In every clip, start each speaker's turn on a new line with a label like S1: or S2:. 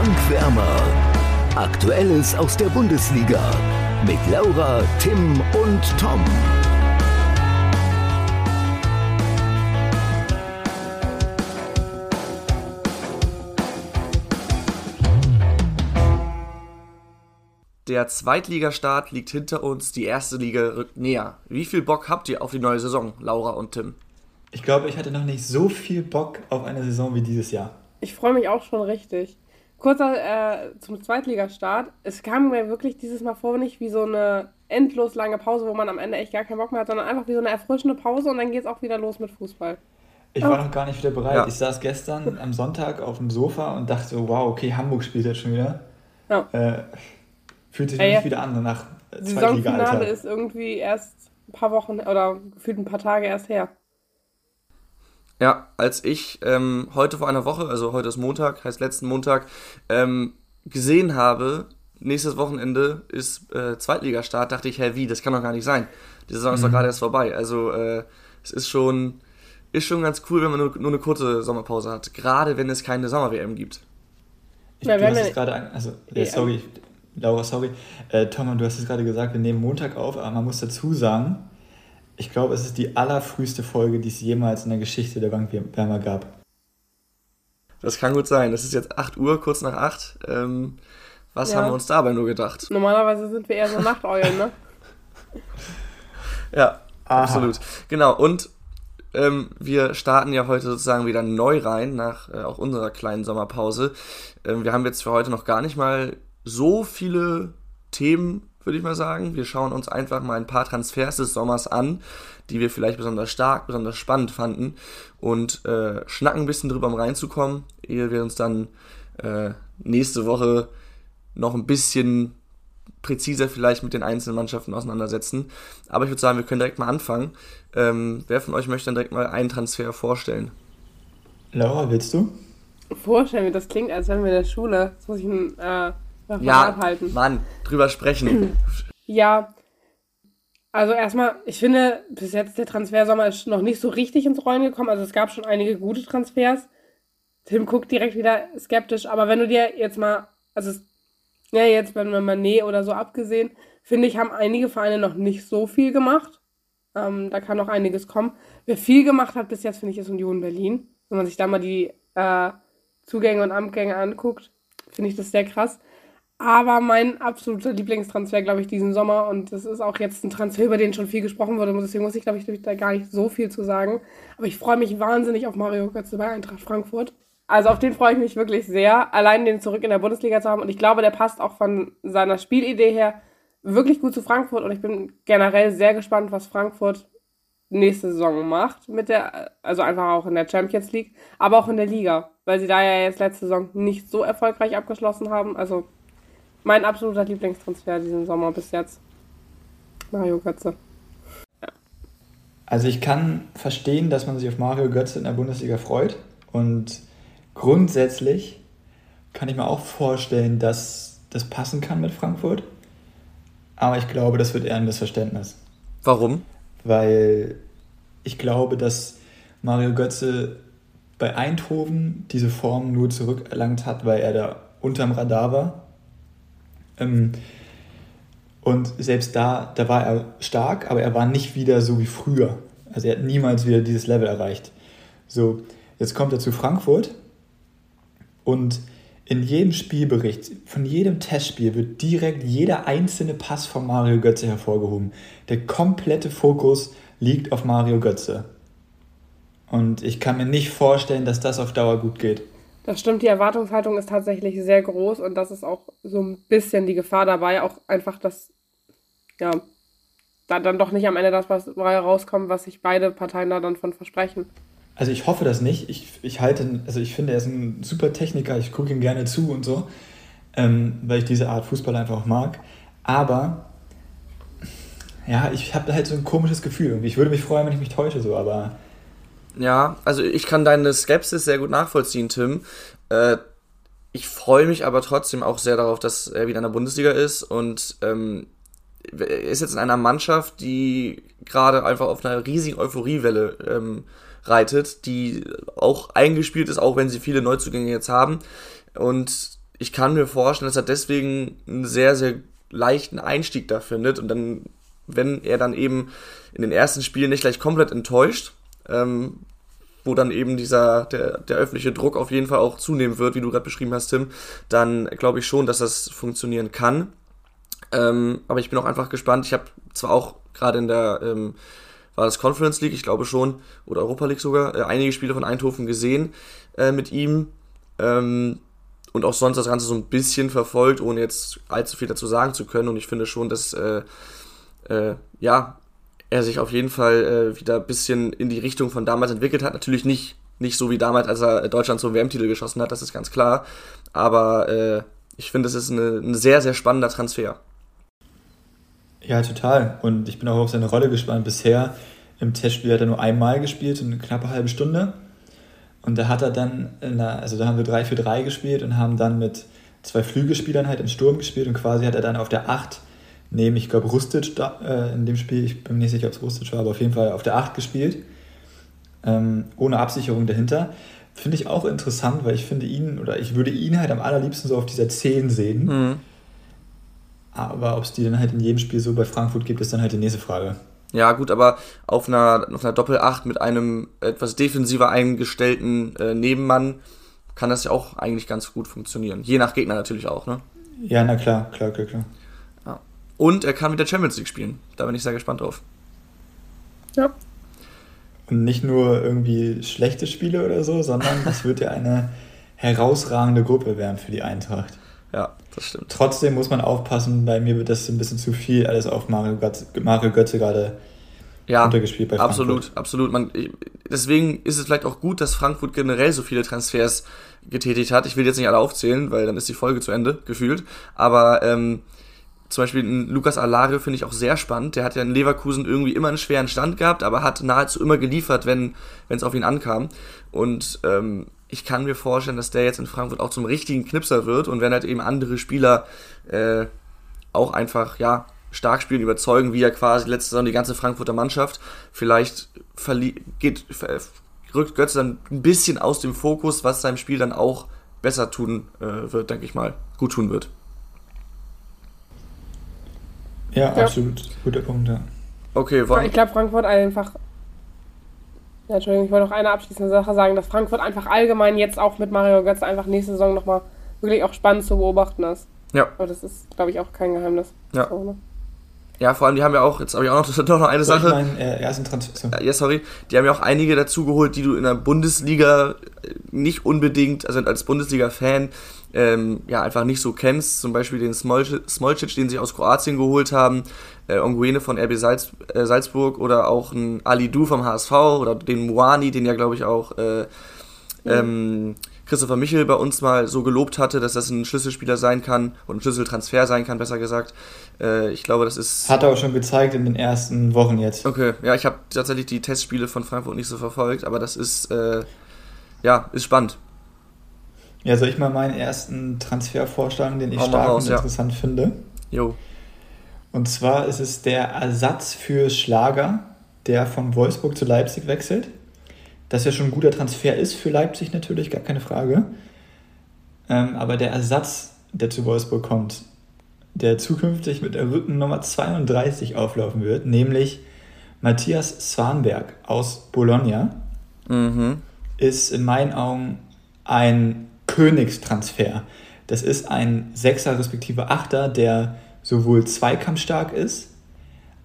S1: Bankwärmer. Aktuelles aus der Bundesliga mit Laura, Tim und Tom.
S2: Der Zweitligastart liegt hinter uns, die erste Liga rückt näher. Wie viel Bock habt ihr auf die neue Saison, Laura und Tim?
S3: Ich glaube, ich hatte noch nicht so viel Bock auf eine Saison wie dieses Jahr.
S4: Ich freue mich auch schon richtig. Kurzer äh, zum Zweitligastart. Es kam mir wirklich dieses Mal vor, nicht wie so eine endlos lange Pause, wo man am Ende echt gar keinen Bock mehr hat, sondern einfach wie so eine erfrischende Pause und dann geht es auch wieder los mit Fußball.
S3: Ich war noch gar nicht wieder bereit. Ja. Ich saß gestern am Sonntag auf dem Sofa und dachte so, wow, okay, Hamburg spielt jetzt schon wieder. Ja. Äh, fühlt sich ja, nicht wieder an nach
S4: Saisonfinale ist irgendwie erst ein paar Wochen oder gefühlt ein paar Tage erst her.
S2: Ja, als ich ähm, heute vor einer Woche, also heute ist Montag, heißt letzten Montag, ähm, gesehen habe, nächstes Wochenende ist äh, Zweitligastart, dachte ich, hä, wie, das kann doch gar nicht sein. Die Saison mhm. ist doch mhm. gerade erst vorbei. Also äh, es ist schon, ist schon ganz cool, wenn man nur, nur eine kurze Sommerpause hat. Gerade wenn es keine Sommer-WM gibt.
S3: Ich, ja, du hast es gerade, also, ja, sorry, Laura, sorry. Äh, Tom, du hast es gerade gesagt, wir nehmen Montag auf, aber man muss dazu sagen, ich glaube, es ist die allerfrühste Folge, die es jemals in der Geschichte der Bankwärmer gab.
S2: Das kann gut sein. Es ist jetzt 8 Uhr, kurz nach 8. Ähm, was ja. haben wir uns dabei nur gedacht?
S4: Normalerweise sind wir eher so Nachteulen, ne?
S2: ja, Aha. absolut. Genau, und ähm, wir starten ja heute sozusagen wieder neu rein, nach äh, auch unserer kleinen Sommerpause. Ähm, wir haben jetzt für heute noch gar nicht mal so viele Themen würde ich mal sagen. Wir schauen uns einfach mal ein paar Transfers des Sommers an, die wir vielleicht besonders stark, besonders spannend fanden und äh, schnacken ein bisschen drüber, um reinzukommen, ehe wir uns dann äh, nächste Woche noch ein bisschen präziser vielleicht mit den einzelnen Mannschaften auseinandersetzen. Aber ich würde sagen, wir können direkt mal anfangen. Ähm, wer von euch möchte dann direkt mal einen Transfer vorstellen?
S3: Laura, willst du?
S4: Vorstellen, das klingt, als wären wir in der Schule. Jetzt muss ich ein äh,
S2: ja, halten. Mann, drüber sprechen.
S4: ja, also erstmal, ich finde, bis jetzt der Transfersommer ist noch nicht so richtig ins Rollen gekommen. Also es gab schon einige gute Transfers. Tim guckt direkt wieder skeptisch, aber wenn du dir jetzt mal, also ja, jetzt wenn mal Nee oder so abgesehen, finde ich, haben einige Vereine noch nicht so viel gemacht. Ähm, da kann noch einiges kommen. Wer viel gemacht hat bis jetzt, finde ich, ist Union Berlin. Wenn man sich da mal die äh, Zugänge und Amtgänge anguckt, finde ich das sehr krass. Aber mein absoluter Lieblingstransfer, glaube ich, diesen Sommer, und das ist auch jetzt ein Transfer, über den schon viel gesprochen wurde, deswegen muss ich, glaube ich, da gar nicht so viel zu sagen. Aber ich freue mich wahnsinnig auf Mario Götze bei Eintracht Frankfurt. Also auf den freue ich mich wirklich sehr, allein den zurück in der Bundesliga zu haben. Und ich glaube, der passt auch von seiner Spielidee her wirklich gut zu Frankfurt. Und ich bin generell sehr gespannt, was Frankfurt nächste Saison macht mit der, also einfach auch in der Champions League, aber auch in der Liga, weil sie da ja jetzt letzte Saison nicht so erfolgreich abgeschlossen haben. Also mein absoluter Lieblingstransfer diesen Sommer bis jetzt. Mario Götze. Ja.
S3: Also ich kann verstehen, dass man sich auf Mario Götze in der Bundesliga freut. Und grundsätzlich kann ich mir auch vorstellen, dass das passen kann mit Frankfurt. Aber ich glaube, das wird eher ein Missverständnis.
S2: Warum?
S3: Weil ich glaube, dass Mario Götze bei Eindhoven diese Form nur zurückerlangt hat, weil er da unterm Radar war und selbst da, da war er stark, aber er war nicht wieder so wie früher. Also er hat niemals wieder dieses Level erreicht. So, jetzt kommt er zu Frankfurt und in jedem Spielbericht, von jedem Testspiel wird direkt jeder einzelne Pass von Mario Götze hervorgehoben. Der komplette Fokus liegt auf Mario Götze. Und ich kann mir nicht vorstellen, dass das auf Dauer gut geht.
S4: Das stimmt, die Erwartungshaltung ist tatsächlich sehr groß und das ist auch so ein bisschen die Gefahr dabei, auch einfach, dass ja, da dann doch nicht am Ende das was rauskommt, was sich beide Parteien da dann von versprechen.
S3: Also ich hoffe das nicht. Ich, ich halte, also ich finde, er ist ein super Techniker, ich gucke ihm gerne zu und so, ähm, weil ich diese Art Fußball einfach auch mag. Aber ja, ich habe halt so ein komisches Gefühl. Ich würde mich freuen, wenn ich mich täusche, so, aber
S2: ja, also ich kann deine Skepsis sehr gut nachvollziehen, Tim. Äh, ich freue mich aber trotzdem auch sehr darauf, dass er wieder in der Bundesliga ist und ähm, ist jetzt in einer Mannschaft, die gerade einfach auf einer riesigen Euphoriewelle ähm, reitet, die auch eingespielt ist, auch wenn sie viele Neuzugänge jetzt haben. Und ich kann mir vorstellen, dass er deswegen einen sehr, sehr leichten Einstieg da findet und dann, wenn er dann eben in den ersten Spielen nicht gleich komplett enttäuscht, ähm, wo dann eben dieser, der, der öffentliche Druck auf jeden Fall auch zunehmen wird, wie du gerade beschrieben hast, Tim, dann glaube ich schon, dass das funktionieren kann. Ähm, aber ich bin auch einfach gespannt. Ich habe zwar auch gerade in der, ähm, war das Conference League, ich glaube schon, oder Europa League sogar, äh, einige Spiele von Eindhoven gesehen äh, mit ihm. Ähm, und auch sonst das Ganze so ein bisschen verfolgt, ohne jetzt allzu viel dazu sagen zu können. Und ich finde schon, dass äh, äh, ja, er sich auf jeden Fall äh, wieder ein bisschen in die Richtung von damals entwickelt hat. Natürlich nicht, nicht so wie damals, als er Deutschland zum WM-Titel geschossen hat, das ist ganz klar. Aber äh, ich finde, es ist eine, ein sehr, sehr spannender Transfer.
S3: Ja, total. Und ich bin auch auf seine Rolle gespannt. Bisher im Testspiel hat er nur einmal gespielt, eine knappe halbe Stunde. Und da hat er dann, der, also da haben wir 3 für 3 gespielt und haben dann mit zwei Flügelspielern halt im Sturm gespielt und quasi hat er dann auf der 8 neben, ich glaube, Rustic da, äh, in dem Spiel, ich bin mir nicht sicher, ob es Rustic war, aber auf jeden Fall auf der 8 gespielt, ähm, ohne Absicherung dahinter. Finde ich auch interessant, weil ich finde ihn, oder ich würde ihn halt am allerliebsten so auf dieser 10 sehen. Mhm. Aber ob es die dann halt in jedem Spiel so bei Frankfurt gibt, ist dann halt die nächste Frage.
S2: Ja, gut, aber auf einer, auf einer Doppel-8 mit einem etwas defensiver eingestellten äh, Nebenmann kann das ja auch eigentlich ganz gut funktionieren. Je nach Gegner natürlich auch, ne?
S3: Ja, na klar, klar, klar, klar.
S2: Und er kann mit der Champions League spielen. Da bin ich sehr gespannt drauf.
S3: Ja. Und nicht nur irgendwie schlechte Spiele oder so, sondern es wird ja eine herausragende Gruppe werden für die Eintracht.
S2: Ja, das stimmt.
S3: Trotzdem muss man aufpassen, bei mir wird das ein bisschen zu viel alles auf Mario Götze, Mario Götze gerade
S2: ja, untergespielt bei Frankfurt. Absolut, absolut. Man, deswegen ist es vielleicht auch gut, dass Frankfurt generell so viele Transfers getätigt hat. Ich will jetzt nicht alle aufzählen, weil dann ist die Folge zu Ende, gefühlt. Aber ähm, zum Beispiel Lukas Alario finde ich auch sehr spannend. Der hat ja in Leverkusen irgendwie immer einen schweren Stand gehabt, aber hat nahezu immer geliefert, wenn es auf ihn ankam. Und ähm, ich kann mir vorstellen, dass der jetzt in Frankfurt auch zum richtigen Knipser wird und wenn halt eben andere Spieler äh, auch einfach, ja, stark spielen, überzeugen, wie ja quasi letzte Saison die ganze Frankfurter Mannschaft, vielleicht geht, rückt Götze dann ein bisschen aus dem Fokus, was seinem Spiel dann auch besser tun äh, wird, denke ich mal, gut tun wird.
S3: Ja, ja. absolut. Guter Punkt, ja.
S2: Okay,
S4: Ich glaube, Frankfurt einfach ja, Entschuldigung, ich wollte noch eine abschließende Sache sagen, dass Frankfurt einfach allgemein jetzt auch mit Mario Götze einfach nächste Saison nochmal wirklich auch spannend zu beobachten ist.
S2: Ja.
S4: Aber das ist, glaube ich, auch kein Geheimnis.
S2: Ja. So, ne? Ja, vor allem, die haben ja auch, jetzt habe ich auch noch, noch eine Sache. Ich
S3: mein, äh, ersten Transfer.
S2: Ja, sorry. Die haben ja auch einige dazu geholt, die du in der Bundesliga nicht unbedingt, also als Bundesliga-Fan, ähm, ja, einfach nicht so kennst. Zum Beispiel den Smolcic, den sie aus Kroatien geholt haben, äh, Onguene von RB Salz, äh, Salzburg oder auch ein Ali Du vom HSV oder den Muani, den ja, glaube ich, auch äh, ähm, Christopher Michel bei uns mal so gelobt hatte, dass das ein Schlüsselspieler sein kann und ein Schlüsseltransfer sein kann, besser gesagt. Äh, ich glaube, das ist.
S3: Hat er auch schon gezeigt in den ersten Wochen jetzt.
S2: Okay, ja, ich habe tatsächlich die Testspiele von Frankfurt nicht so verfolgt, aber das ist, äh, ja, ist spannend.
S3: Ja, soll ich mal meinen ersten Transfer vorschlagen, den ich stark raus, und interessant ja. finde?
S2: Jo.
S3: Und zwar ist es der Ersatz für Schlager, der von Wolfsburg zu Leipzig wechselt. Das ja schon ein guter Transfer ist für Leipzig natürlich, gar keine Frage. Ähm, aber der Ersatz, der zu Wolfsburg kommt, der zukünftig mit der Rückennummer 32 auflaufen wird, nämlich Matthias Swanberg aus Bologna, mhm. ist in meinen Augen ein Königstransfer. Das ist ein Sechser respektive Achter, der sowohl zweikampfstark ist,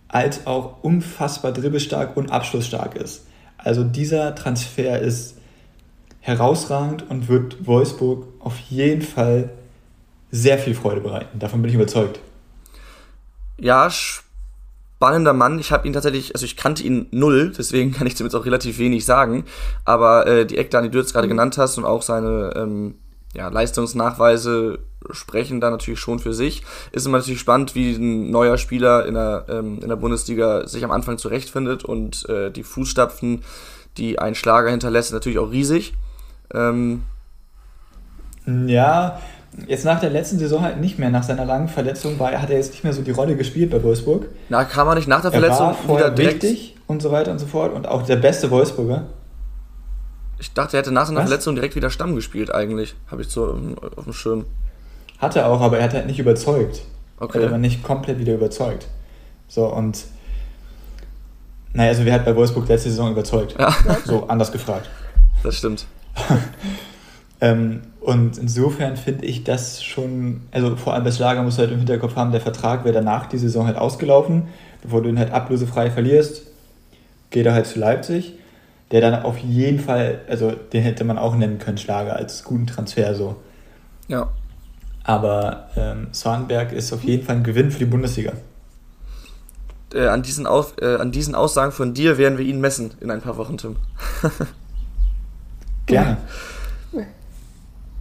S3: als auch unfassbar dribbelstark und abschlussstark ist. Also dieser Transfer ist herausragend und wird Wolfsburg auf jeden Fall sehr viel Freude bereiten. Davon bin ich überzeugt.
S2: Ja, spannender Mann. Ich habe ihn tatsächlich, also ich kannte ihn null, deswegen kann ich zumindest auch relativ wenig sagen. Aber äh, die Eckdaten, die du jetzt gerade genannt hast und auch seine ähm, ja, Leistungsnachweise sprechen da natürlich schon für sich. Ist immer natürlich spannend, wie ein neuer Spieler in der, ähm, in der Bundesliga sich am Anfang zurechtfindet und äh, die Fußstapfen, die ein Schlager hinterlässt, natürlich auch riesig. Ähm,
S3: ja, jetzt nach der letzten Saison halt nicht mehr. Nach seiner langen Verletzung war, hat er jetzt nicht mehr so die Rolle gespielt bei Wolfsburg.
S2: Na, kam er nicht nach der Verletzung
S3: er war wieder direkt. wichtig und so weiter und so fort und auch der beste Wolfsburger.
S2: Ich dachte, er hätte nach seiner Was? Verletzung direkt wieder Stamm gespielt, eigentlich. Habe ich so auf dem Schirm.
S3: Hat er auch, aber er hat halt nicht überzeugt. Okay. Er hat aber nicht komplett wieder überzeugt. So, und naja, also wer hat bei Wolfsburg letzte Saison überzeugt? Ja. So, anders gefragt.
S2: Das stimmt.
S3: ähm, und insofern finde ich das schon, also vor allem bei Schlager musst du halt im Hinterkopf haben, der Vertrag wäre danach die Saison halt ausgelaufen, bevor du ihn halt ablösefrei verlierst, geht er halt zu Leipzig, der dann auf jeden Fall, also den hätte man auch nennen können, Schlager, als guten Transfer so.
S2: Ja.
S3: Aber ähm, Swanberg ist auf jeden Fall ein Gewinn für die Bundesliga.
S2: Äh, an, diesen Auf, äh, an diesen Aussagen von dir werden wir ihn messen in ein paar Wochen, Tim.
S3: Gerne.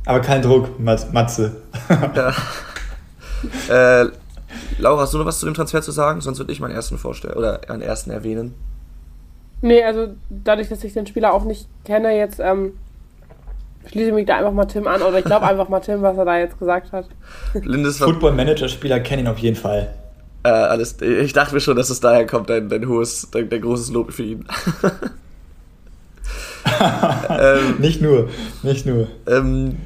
S3: Aber kein Druck, Matze. ja.
S2: Äh, Laura, hast du noch was zu dem Transfer zu sagen? Sonst würde ich meinen ersten vorstellen oder einen ersten erwähnen.
S4: Nee, also dadurch, dass ich den Spieler auch nicht kenne, jetzt ähm, schließe ich mich da einfach mal Tim an oder ich glaube einfach mal Tim, was er da jetzt gesagt hat.
S3: Football-Manager-Spieler kennen ihn auf jeden Fall.
S2: Äh, alles, ich dachte mir schon, dass es daher kommt, dein, dein hohes, dein, dein großes Lob für ihn.
S3: ähm, nicht nur, nicht nur.
S2: Ähm,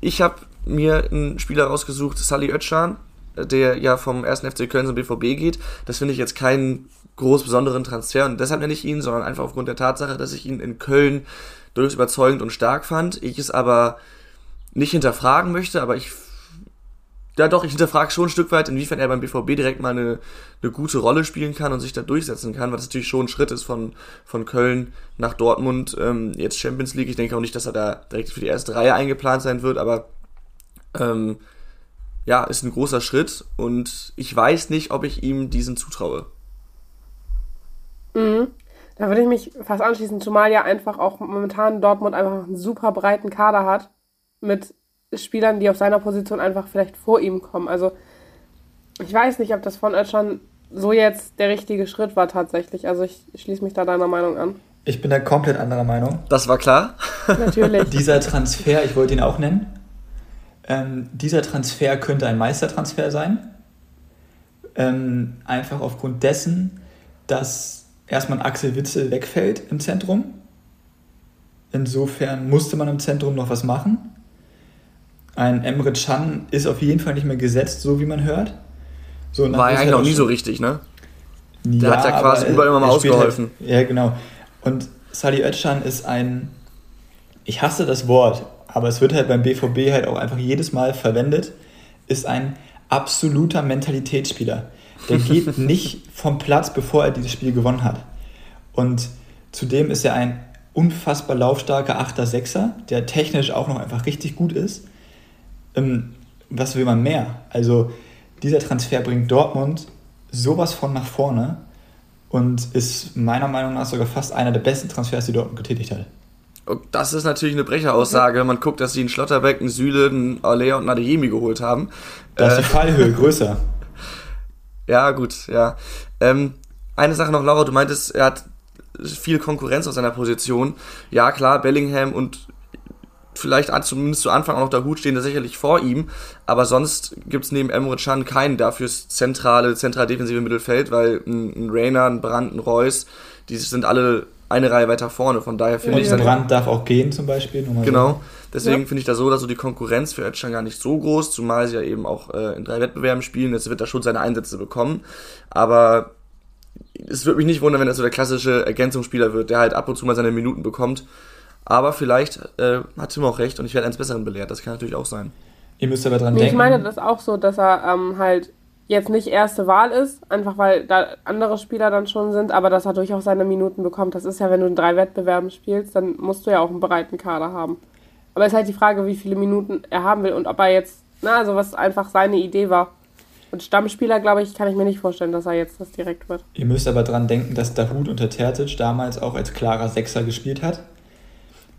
S2: ich habe mir einen Spieler rausgesucht, Sally Özcan, der ja vom 1. FC Köln zum BVB geht. Das finde ich jetzt keinen groß besonderen Transfer und deshalb nenne ich ihn, sondern einfach aufgrund der Tatsache, dass ich ihn in Köln durchaus überzeugend und stark fand. Ich es aber nicht hinterfragen möchte, aber ich ja doch, ich hinterfrage schon ein Stück weit, inwiefern er beim BVB direkt mal eine, eine gute Rolle spielen kann und sich da durchsetzen kann, das natürlich schon ein Schritt ist von, von Köln nach Dortmund, ähm, jetzt Champions League. Ich denke auch nicht, dass er da direkt für die erste Reihe eingeplant sein wird, aber ähm, ja, ist ein großer Schritt und ich weiß nicht, ob ich ihm diesen zutraue.
S4: Mhm. Da würde ich mich fast anschließen, zumal ja einfach auch momentan Dortmund einfach einen super breiten Kader hat mit Spielern, die auf seiner Position einfach vielleicht vor ihm kommen. Also ich weiß nicht, ob das von Özcan so jetzt der richtige Schritt war tatsächlich. Also ich schließe mich da deiner Meinung an.
S3: Ich bin da komplett anderer Meinung.
S2: Das war klar.
S3: Natürlich. dieser Transfer, ich wollte ihn auch nennen, ähm, dieser Transfer könnte ein Meistertransfer sein. Ähm, einfach aufgrund dessen, dass erstmal Axel Witzel wegfällt im Zentrum. Insofern musste man im Zentrum noch was machen. Ein Emre Can ist auf jeden Fall nicht mehr gesetzt, so wie man hört.
S2: So, War ja eigentlich noch nie so richtig, ne? Der ja, hat ja quasi überall immer mal ausgeholfen.
S3: Halt, ja, genau. Und Sali Özcan ist ein, ich hasse das Wort, aber es wird halt beim BVB halt auch einfach jedes Mal verwendet, ist ein absoluter Mentalitätsspieler. Der geht nicht vom Platz, bevor er dieses Spiel gewonnen hat. Und zudem ist er ein unfassbar laufstarker 8er, 6er, der technisch auch noch einfach richtig gut ist. Ähm, was will man mehr? Also dieser Transfer bringt Dortmund sowas von nach vorne und ist meiner Meinung nach sogar fast einer der besten Transfers, die Dortmund getätigt hat.
S2: Das ist natürlich eine Brecheraussage, wenn man guckt, dass sie einen Schlotterbeck, einen Süle, einen Alea und einen Adeyemi geholt haben.
S3: Da ist die äh, Fallhöhe größer.
S2: Ja, gut, ja. Ähm, eine Sache noch, Laura, du meintest, er hat viel Konkurrenz auf seiner Position. Ja, klar, Bellingham und vielleicht zumindest zu Anfang auch noch der Hut stehen da sicherlich vor ihm, aber sonst gibt es neben Emre Can keinen dafür zentrale, zentral defensive Mittelfeld, weil ein, ein Rainer, ein Brandt, ein Reus, die sind alle eine Reihe weiter vorne, von daher finde
S3: ich... Und Brandt darf auch gehen zum Beispiel.
S2: Genau, so. deswegen ja. finde ich da so oder so die Konkurrenz für Özcan gar nicht so groß, zumal sie ja eben auch äh, in drei Wettbewerben spielen, jetzt wird er schon seine Einsätze bekommen, aber es würde mich nicht wundern, wenn er so der klassische Ergänzungsspieler wird, der halt ab und zu mal seine Minuten bekommt aber vielleicht äh, hat Tim auch recht und ich werde eines Besseren belehrt. Das kann natürlich auch sein.
S3: Ihr müsst aber dran
S4: nee,
S3: denken.
S4: Ich meine das auch so, dass er ähm, halt jetzt nicht erste Wahl ist, einfach weil da andere Spieler dann schon sind, aber dass er durchaus seine Minuten bekommt. Das ist ja, wenn du in drei Wettbewerben spielst, dann musst du ja auch einen breiten Kader haben. Aber es ist halt die Frage, wie viele Minuten er haben will und ob er jetzt, na, also was einfach seine Idee war. Und Stammspieler, glaube ich, kann ich mir nicht vorstellen, dass er jetzt das direkt wird.
S3: Ihr müsst aber dran denken, dass Dahut unter Terzic damals auch als klarer Sechser gespielt hat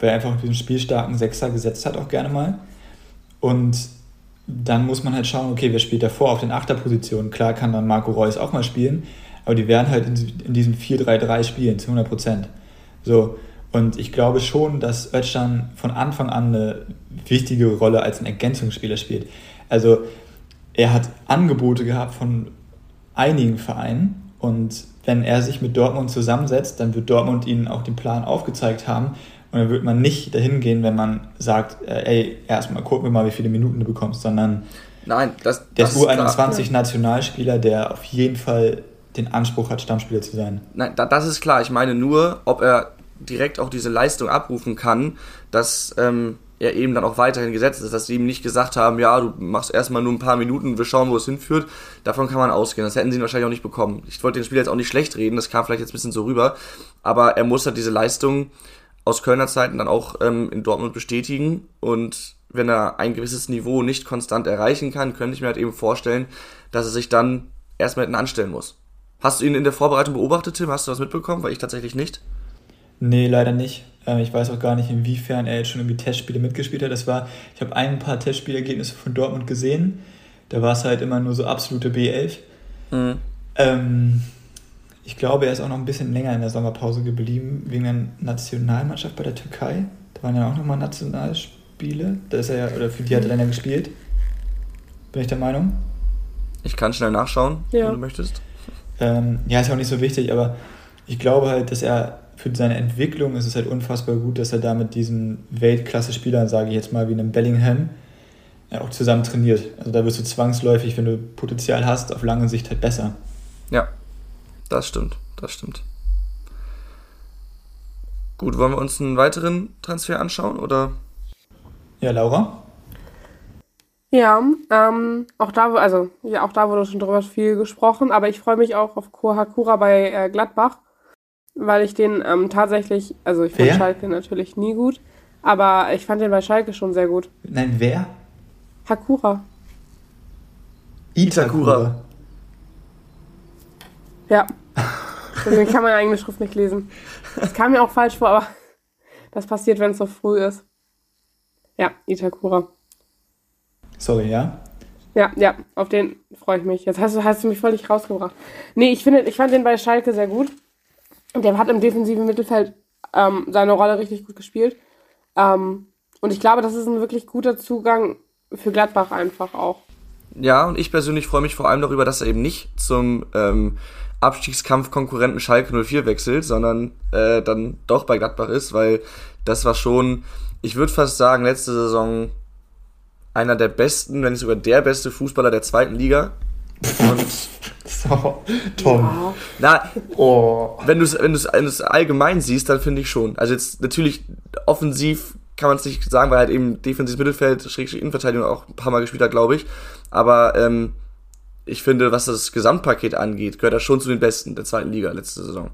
S3: weil er einfach diesen spielstarken Sechser gesetzt hat, auch gerne mal. Und dann muss man halt schauen, okay, wer spielt davor auf den Achterpositionen? Klar kann dann Marco Reus auch mal spielen, aber die werden halt in, in diesem 4-3-3 spielen, zu 100 Prozent. So, und ich glaube schon, dass Özcan von Anfang an eine wichtige Rolle als ein Ergänzungsspieler spielt. Also, er hat Angebote gehabt von einigen Vereinen und wenn er sich mit Dortmund zusammensetzt, dann wird Dortmund ihnen auch den Plan aufgezeigt haben und dann wird man nicht dahin gehen, wenn man sagt, äh, ey, erstmal gucken wir mal, wie viele Minuten du bekommst, sondern
S2: Nein, das,
S3: Der
S2: das
S3: ist
S2: klar.
S3: U21-Nationalspieler, der auf jeden Fall den Anspruch hat, Stammspieler zu sein.
S2: Nein, da, das ist klar. Ich meine nur, ob er direkt auch diese Leistung abrufen kann, dass ähm, er eben dann auch weiterhin gesetzt ist, dass sie ihm nicht gesagt haben, ja, du machst erstmal nur ein paar Minuten, wir schauen, wo es hinführt. Davon kann man ausgehen. Das hätten sie ihn wahrscheinlich auch nicht bekommen. Ich wollte den Spieler jetzt auch nicht schlecht reden, das kam vielleicht jetzt ein bisschen so rüber, aber er muss halt diese Leistung aus Kölner Zeiten dann auch ähm, in Dortmund bestätigen und wenn er ein gewisses Niveau nicht konstant erreichen kann, könnte ich mir halt eben vorstellen, dass er sich dann erstmal hinten anstellen muss. Hast du ihn in der Vorbereitung beobachtet, Tim? Hast du was mitbekommen? Weil ich tatsächlich nicht.
S3: Nee, leider nicht. Ähm, Ich weiß auch gar nicht, inwiefern er jetzt schon irgendwie Testspiele mitgespielt hat. Das war, ich habe ein paar Testspielergebnisse von Dortmund gesehen. Da war es halt immer nur so absolute B11.
S2: Mhm.
S3: Ähm, ich glaube, er ist auch noch ein bisschen länger in der Sommerpause geblieben, wegen der Nationalmannschaft bei der Türkei. Da waren ja auch nochmal Nationalspiele. Da ist er ja, oder für die hat er dann ja gespielt. Bin ich der Meinung.
S2: Ich kann schnell nachschauen,
S4: Ja.
S2: wenn du möchtest.
S3: Ähm, ja, ist ja auch nicht so wichtig, aber ich glaube halt, dass er für seine Entwicklung ist es halt unfassbar gut, dass er da mit diesen Weltklasse-Spielern, sage ich jetzt mal, wie einem Bellingham, ja, auch zusammen trainiert. Also da wirst du zwangsläufig, wenn du Potenzial hast, auf lange Sicht halt besser.
S2: Ja, das stimmt, das stimmt. Gut, wollen wir uns einen weiteren Transfer anschauen oder?
S3: Ja, Laura?
S4: Ja, ähm, auch da, also, ja, auch da wurde schon drüber viel gesprochen, aber ich freue mich auch auf Kohakura bei äh, Gladbach, weil ich den ähm, tatsächlich, also ich fand
S3: Wer?
S4: Schalke natürlich nie gut, aber ich fand den bei Schalke schon sehr gut.
S3: Nein, wer?
S4: Hakura.
S2: Itakura.
S4: Ja. Deswegen kann meine eigene Schrift nicht lesen. Das kam mir auch falsch vor, aber das passiert, wenn es so früh ist. Ja, Itakura.
S3: Sorry, ja?
S4: Ja, ja, auf den freue ich mich. Jetzt hast du, hast du mich völlig rausgebracht. Nee, ich finde, ich fand den bei Schalke sehr gut. Und der hat im defensiven Mittelfeld ähm, seine Rolle richtig gut gespielt. Ähm, und ich glaube, das ist ein wirklich guter Zugang für Gladbach einfach auch.
S2: Ja, und ich persönlich freue mich vor allem darüber, dass er eben nicht zum ähm, Abstiegskampf-Konkurrenten Schalke 04 wechselt, sondern äh, dann doch bei Gladbach ist, weil das war schon, ich würde fast sagen, letzte Saison einer der besten, wenn nicht sogar der beste Fußballer der zweiten Liga. Und
S3: So, Tom.
S2: na,
S3: Oh.
S2: wenn du es wenn du's, wenn du's allgemein siehst, dann finde ich schon. Also jetzt natürlich offensiv kann man es nicht sagen, weil halt eben defensives Mittelfeld, Schrägstrich Innenverteidigung auch ein paar Mal gespielt hat, glaube ich. Aber ähm, ich finde, was das Gesamtpaket angeht, gehört er schon zu den Besten der zweiten Liga letzte Saison.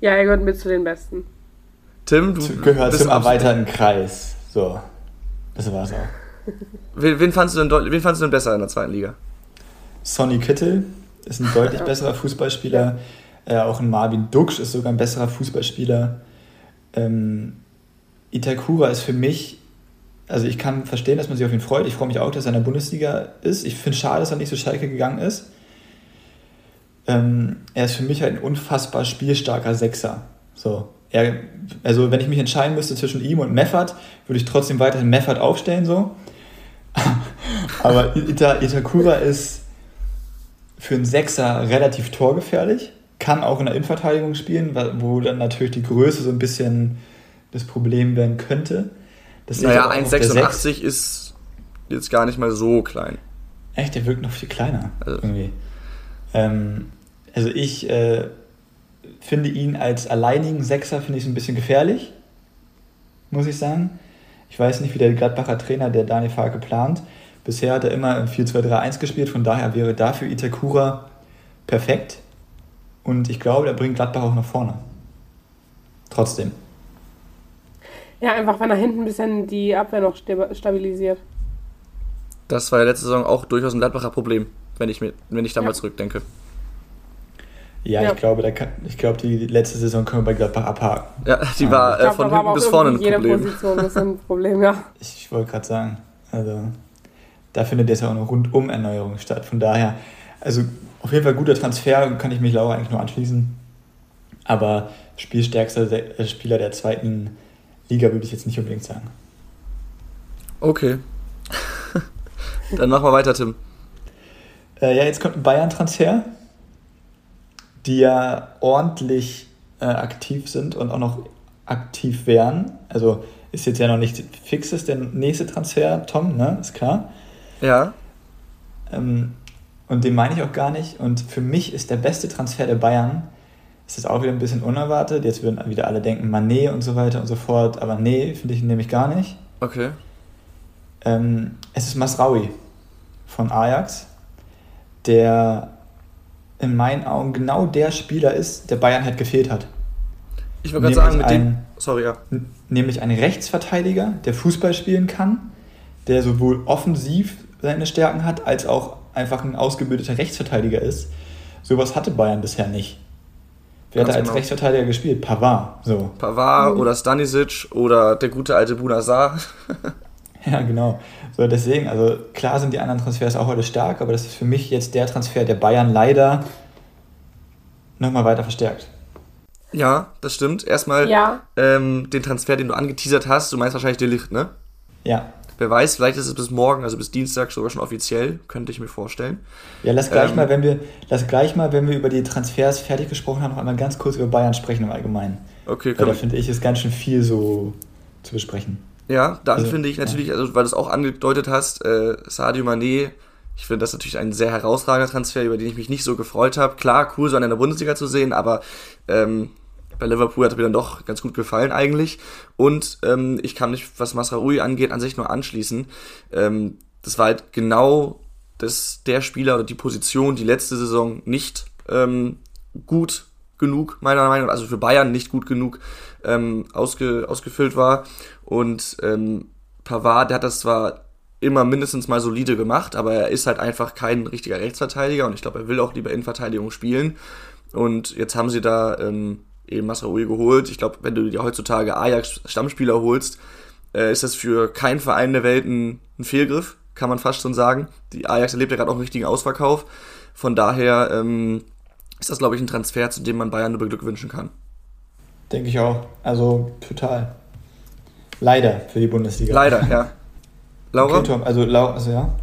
S4: Ja, er gehört mit zu den Besten.
S2: Tim, du
S3: Gehört
S2: bist
S3: zum erweiterten Kreis. So. Das war's auch.
S2: Wen, wen, fandst du denn, wen fandst du denn besser in der zweiten Liga?
S3: Sonny Kittel ist ein deutlich besserer Fußballspieler. Äh, auch ein Marvin Duksch ist sogar ein besserer Fußballspieler. Ähm, Itakura ist für mich, also ich kann verstehen, dass man sich auf ihn freut. Ich freue mich auch, dass er in der Bundesliga ist. Ich finde es schade, dass er nicht so Schalke gegangen ist. Ähm, er ist für mich halt ein unfassbar spielstarker Sechser. So. Er, also wenn ich mich entscheiden müsste zwischen ihm und Meffert, würde ich trotzdem weiterhin Meffert aufstellen. So. Aber Ita, Itakura ist für einen Sechser relativ torgefährlich, kann auch in der Innenverteidigung spielen, wo dann natürlich die Größe so ein bisschen das Problem werden könnte. Das
S2: Naja,
S3: aber auch auf der Sechs.
S2: 1,86 ist jetzt gar nicht mal so klein.
S3: Echt, der wirkt noch viel kleiner.
S2: Also-
S3: irgendwie. Ähm, also ich äh, finde ihn als alleinigen Sechser finde ich ein bisschen gefährlich, muss ich sagen. Ich weiß nicht, wie der Gladbacher Trainer, der Daniel Farke plant. Bisher hat er immer im 4-2-3-1 gespielt, von daher wäre dafür Itakura perfekt. Und ich glaube, der bringt Gladbach auch nach vorne. Trotzdem.
S4: Ja, einfach, wenn er hinten ein bisschen die Abwehr noch sta- stabilisiert.
S2: Das war ja letzte Saison auch durchaus ein Gladbacher Problem, wenn ich, mir, wenn ich da
S4: Ja.
S2: mal zurückdenke.
S3: Ja,
S4: Ja.
S3: ich glaube, da kann, ich glaube, die letzte Saison können wir bei Gladbach abhaken.
S2: Ja, die
S3: Ja.
S2: war äh,
S4: glaube,
S2: von hinten bis vorne ein Problem.
S4: Position ist ein Problem, ja.
S3: Ich wollte gerade sagen, also da findet jetzt ja auch eine Rundum-Erneuerung statt. Von daher, also auf jeden Fall guter Transfer, kann ich mich Laura eigentlich nur anschließen. Aber spielstärkster äh, Spieler der zweiten Liga würde ich jetzt nicht unbedingt sagen.
S2: Okay. Dann machen wir weiter, Tim.
S3: Äh, ja, jetzt kommt ein Bayern-Transfer, die ja ordentlich äh, aktiv sind und auch noch aktiv wären. Also ist jetzt ja noch nicht fix ist der nächste Transfer, Tom, ne? Ist klar.
S2: Ja.
S3: Ähm, und den meine ich auch gar nicht. Und für mich ist der beste Transfer der Bayern, ist das auch wieder ein bisschen unerwartet. Jetzt würden wieder alle denken, Manet und so weiter und so fort. Aber nee, finde ich nämlich gar nicht.
S2: Okay.
S3: Ähm, es ist Masraui von Ajax, der in meinen Augen genau der Spieler ist, der Bayern halt gefehlt hat.
S2: Ich wollte gerade sagen, mit dem. Sorry, ja.
S3: Nämlich ein Rechtsverteidiger, der Fußball spielen kann, der sowohl offensiv seine Stärken hat, als auch einfach ein ausgebildeter Rechtsverteidiger ist. Sowas hatte Bayern bisher nicht. Wer hat als genau. Rechtsverteidiger gespielt? Pavard. So.
S2: Pavard mhm. oder Stanisic oder der gute alte Bunazar.
S3: ja, genau. So, deswegen, also klar sind die anderen Transfers auch heute stark, aber das ist für mich jetzt der Transfer, der Bayern leider nochmal weiter verstärkt.
S2: Ja, das stimmt. Erstmal
S4: ja.
S2: ähm, den Transfer, den du angeteasert hast, du meinst wahrscheinlich Delicht, ne?
S3: Ja.
S2: Wer weiß, vielleicht ist es bis morgen, also bis Dienstag sogar schon offiziell, könnte ich mir vorstellen.
S3: Ja, lass gleich ähm, mal, wenn wir, lass gleich mal, wenn wir über die Transfers fertig gesprochen haben, noch einmal ganz kurz über Bayern sprechen im Allgemeinen.
S2: Okay,
S3: Weil da finde ich, ist ganz schön viel so zu besprechen.
S2: Ja, dann also, finde ich natürlich, ja. also weil du es auch angedeutet hast, äh, Sadio Mané, ich finde das natürlich ein sehr herausragender Transfer, über den ich mich nicht so gefreut habe. Klar, cool, so in der Bundesliga zu sehen, aber ähm, bei Liverpool hat er mir dann doch ganz gut gefallen eigentlich. Und ähm, ich kann mich, was Masraoui angeht, an sich nur anschließen. Ähm, das war halt genau das, der Spieler oder die Position, die letzte Saison nicht ähm, gut genug, meiner Meinung nach, also für Bayern nicht gut genug ähm, ausge, ausgefüllt war. Und ähm, Pavard, der hat das zwar immer mindestens mal solide gemacht, aber er ist halt einfach kein richtiger Rechtsverteidiger und ich glaube, er will auch lieber Innenverteidigung spielen. Und jetzt haben sie da ähm, eben Masraoui geholt. Ich glaube, wenn du dir heutzutage Ajax-Stammspieler holst, äh, ist das für keinen Verein der Welt ein, ein, Fehlgriff, kann man fast schon sagen. Die Ajax erlebt ja gerade auch einen richtigen Ausverkauf. Von daher ähm, ist das, glaube ich, ein Transfer, zu dem man Bayern nur beglückwünschen kann.
S3: Denke ich auch. Also total. Leider für die Bundesliga.
S2: Leider, ja.
S3: Laura? Okay, Tom, also, also ja.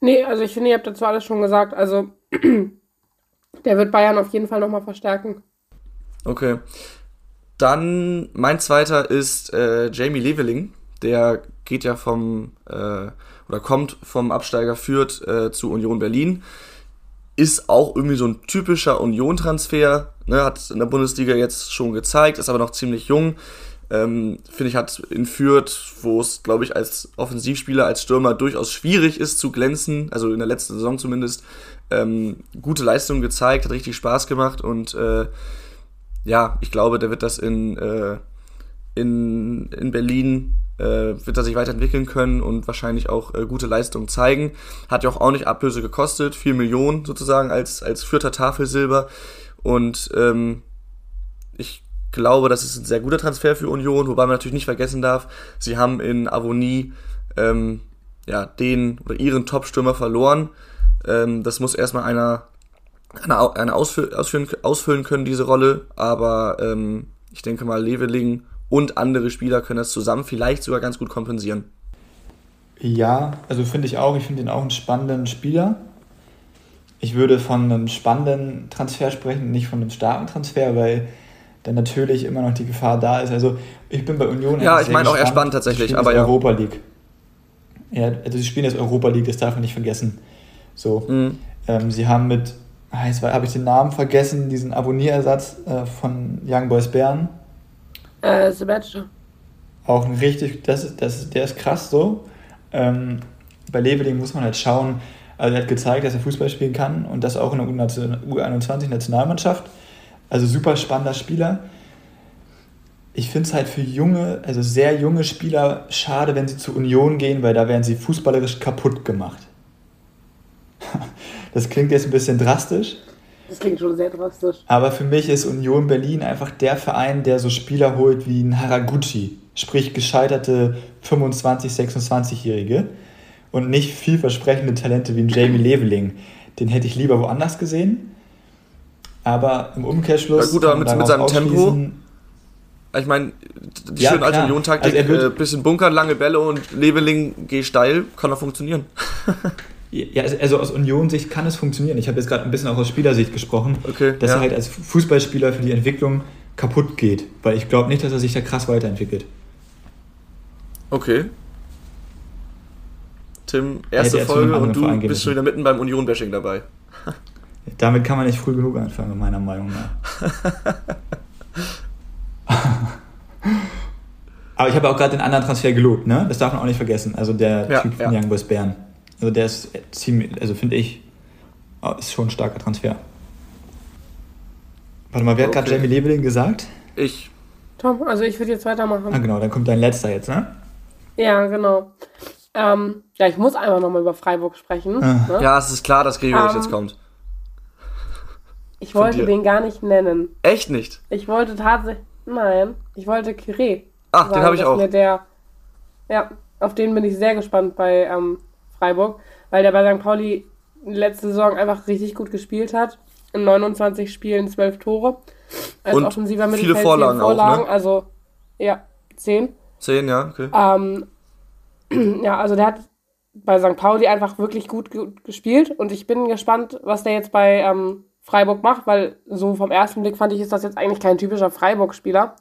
S4: Nee, also ich finde, ihr habt dazu alles schon gesagt. Also der wird Bayern auf jeden Fall nochmal verstärken.
S2: Okay. Dann mein zweiter ist äh, Jamie Leveling. Der geht ja vom äh, oder kommt vom Absteiger Fürth äh, zu Union Berlin. Ist auch irgendwie so ein typischer Union-Transfer. Ne, hat in der Bundesliga jetzt schon gezeigt, ist aber noch ziemlich jung. Ähm, Finde ich, hat in Fürth, wo es, glaube ich, als Offensivspieler, als Stürmer durchaus schwierig ist zu glänzen, also in der letzten Saison zumindest, ähm, gute Leistungen gezeigt, hat richtig Spaß gemacht und äh, ja, ich glaube, der wird das in, äh, in, in Berlin, äh, wird er sich weiterentwickeln können und wahrscheinlich auch äh, gute Leistungen zeigen. Hat ja auch, nicht Ablöse gekostet, 4 Millionen sozusagen als, als vierter Tafelsilber. Und ähm, ich glaube, das ist ein sehr guter Transfer für Union, wobei man natürlich nicht vergessen darf, sie haben in Avonie ähm, ja, den oder ihren Top-Stürmer verloren. Ähm, das muss erstmal einer eine, eine ausfüllen, ausfüllen, ausfüllen können, diese Rolle, aber ähm, ich denke mal, Leveling und andere Spieler können das zusammen vielleicht sogar ganz gut kompensieren.
S3: Ja, also finde ich auch. Ich finde ihn auch einen spannenden Spieler. Ich würde von einem spannenden Transfer sprechen, nicht von einem starken Transfer, weil dann natürlich immer noch die Gefahr da ist. Also ich bin bei Union.
S2: Ja, ich meine auch eher spannend tatsächlich, aber
S3: ja. Europa League. Ja, also sie spielen jetzt Europa League, das darf man nicht vergessen. So, mhm. ähm, sie haben mit jetzt habe ich den Namen vergessen, diesen Abonnierersatz äh, von Young Boys Bern.
S4: Äh, Sebastian.
S3: Auch ein richtig, das ist, das ist, der ist krass so. Ähm, bei Leveling muss man halt schauen, also er hat gezeigt, dass er Fußball spielen kann und das auch in der U21-Nationalmannschaft. Also super spannender Spieler. Ich finde es halt für junge, also sehr junge Spieler schade, wenn sie zur Union gehen, weil da werden sie fußballerisch kaputt gemacht. Das klingt jetzt ein bisschen drastisch.
S4: Das klingt schon sehr drastisch.
S3: Aber für mich ist Union Berlin einfach der Verein, der so Spieler holt wie ein Haraguchi, sprich gescheiterte 25-, 26-Jährige und nicht vielversprechende Talente wie ein Jamie Leveling. Den hätte ich lieber woanders gesehen. Aber im Umkehrschluss.
S2: Ja, gut, aber mit, mit seinem Tempo. Ich meine, die ja, schöne alte Union-Taktik, also äh, bisschen bunkern, lange Bälle und Leveling geh steil, kann doch funktionieren.
S3: Ja, also, also aus Union-Sicht kann es funktionieren. Ich habe jetzt gerade ein bisschen auch aus Spielersicht gesprochen,
S2: okay,
S3: dass ja. er halt als Fußballspieler für die Entwicklung kaputt geht. Weil ich glaube nicht, dass er sich da krass weiterentwickelt.
S2: Okay. Tim, erste Folge und du bist schon wieder mitten beim Union-Bashing dabei.
S3: Damit kann man nicht früh genug anfangen, meiner Meinung nach. Aber ich habe auch gerade den anderen Transfer gelobt, ne? Das darf man auch nicht vergessen. Also der ja, Typ von ja. Young Boys Bern. Also der ist ziemlich, also finde ich, oh, ist schon ein starker Transfer. Warte mal, wer okay. hat gerade Jamie Leveling gesagt?
S2: Ich.
S4: Tom, also ich würde jetzt weitermachen.
S3: Ah, genau, dann kommt dein letzter jetzt, ne?
S4: Ja, genau. Ähm, ja, ich muss einfach nochmal über Freiburg sprechen. Ah.
S2: Ne? Ja, es ist klar, dass Gregor ähm, jetzt kommt.
S4: Ich wollte den gar nicht nennen.
S2: Echt nicht?
S4: Ich wollte tatsächlich. Nein, ich wollte Kiré.
S2: Ach, sagen, den habe ich auch.
S4: Der, ja, auf den bin ich sehr gespannt bei ähm, Freiburg, weil der bei St. Pauli letzte Saison einfach richtig gut gespielt hat. In 29 Spielen 12 Tore.
S2: Als Und offensiver viele Vorlagen, Vorlagen auch, ne?
S4: Also, ja, 10.
S2: 10, ja, okay.
S4: Ähm, ja, also der hat bei St. Pauli einfach wirklich gut, gut gespielt und ich bin gespannt, was der jetzt bei ähm, Freiburg macht, weil so vom ersten Blick fand ich, ist das jetzt eigentlich kein typischer Freiburg-Spieler.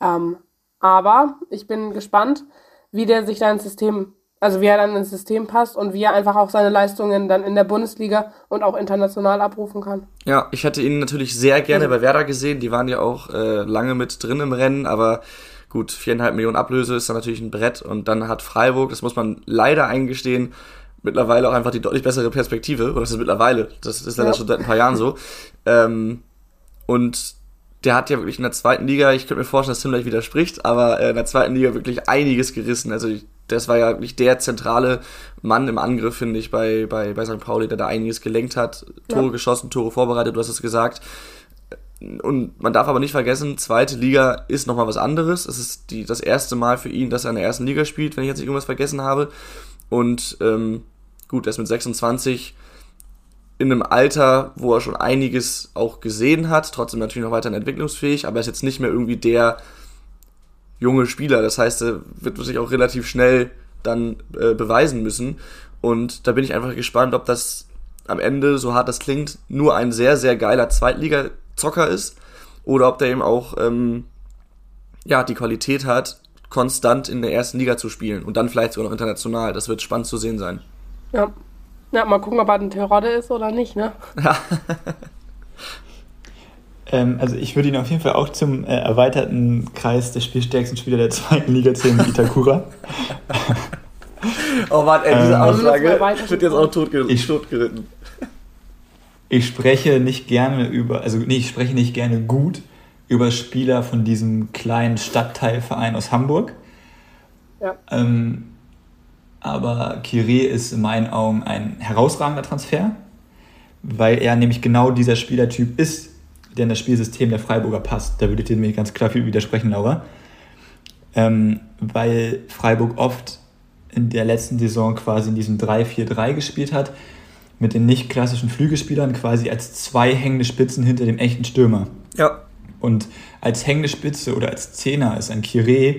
S4: Ähm, aber ich bin gespannt, wie der sich da ins System, also wie er dann ins System passt und wie er einfach auch seine Leistungen dann in der Bundesliga und auch international abrufen kann.
S2: Ja, ich hätte ihn natürlich sehr gerne mhm. bei Werder gesehen. Die waren ja auch äh, lange mit drin im Rennen, aber gut, viereinhalb Millionen Ablöse ist dann natürlich ein Brett und dann hat Freiburg, das muss man leider eingestehen, mittlerweile auch einfach die deutlich bessere Perspektive. Oder das ist mittlerweile, das ist leider ja. schon seit ein paar Jahren so. Ähm, und der hat ja wirklich in der zweiten Liga, ich könnte mir vorstellen, dass Tim gleich widerspricht, aber äh, in der zweiten Liga wirklich einiges gerissen. Also das war ja wirklich der zentrale Mann im Angriff, finde ich, bei, bei, bei St. Pauli, der da einiges gelenkt hat, Tore ja. geschossen, Tore vorbereitet, du hast es gesagt. Und man darf aber nicht vergessen, zweite Liga ist nochmal was anderes. Es ist die, das erste Mal für ihn, dass er in der ersten Liga spielt, wenn ich jetzt nicht irgendwas vergessen habe. Und ähm, gut, er ist mit 26 in einem Alter, wo er schon einiges auch gesehen hat, trotzdem natürlich noch weiterhin entwicklungsfähig, aber er ist jetzt nicht mehr irgendwie der junge Spieler. Das heißt, er wird sich auch relativ schnell dann äh, beweisen müssen. Und da bin ich einfach gespannt, ob das am Ende, so hart das klingt, nur ein sehr, sehr geiler Zweitliga-Zocker ist oder ob der eben auch ähm, ja, die Qualität hat, konstant in der ersten Liga zu spielen und dann vielleicht sogar noch international. Das wird spannend zu sehen sein.
S4: Ja. Ja, mal gucken, ob er ein Terodde ist oder nicht, ne? Ja.
S3: ähm, also ich würde ihn auf jeden Fall auch zum äh, erweiterten Kreis der spielstärksten Spieler der zweiten Liga zählen mit Itakura.
S2: oh Mann, ey, diese ähm, Aussage wird jetzt auch totgeritten. Ich, totgeritten.
S3: ich spreche nicht gerne über, also nee, ich spreche nicht gerne gut über Spieler von diesem kleinen Stadtteilverein aus Hamburg. Ja. Ähm, aber Kire ist in meinen Augen ein herausragender Transfer, weil er nämlich genau dieser Spielertyp ist, der in das Spielsystem der Freiburger passt. Da würdet ihr mir ganz klar viel widersprechen, Laura. Ähm, weil Freiburg oft in der letzten Saison quasi in diesem 3-4-3 gespielt hat, mit den nicht klassischen Flügelspielern quasi als zwei hängende Spitzen hinter dem echten Stürmer.
S2: Ja.
S3: Und als hängende Spitze oder als Zehner ist ein Kire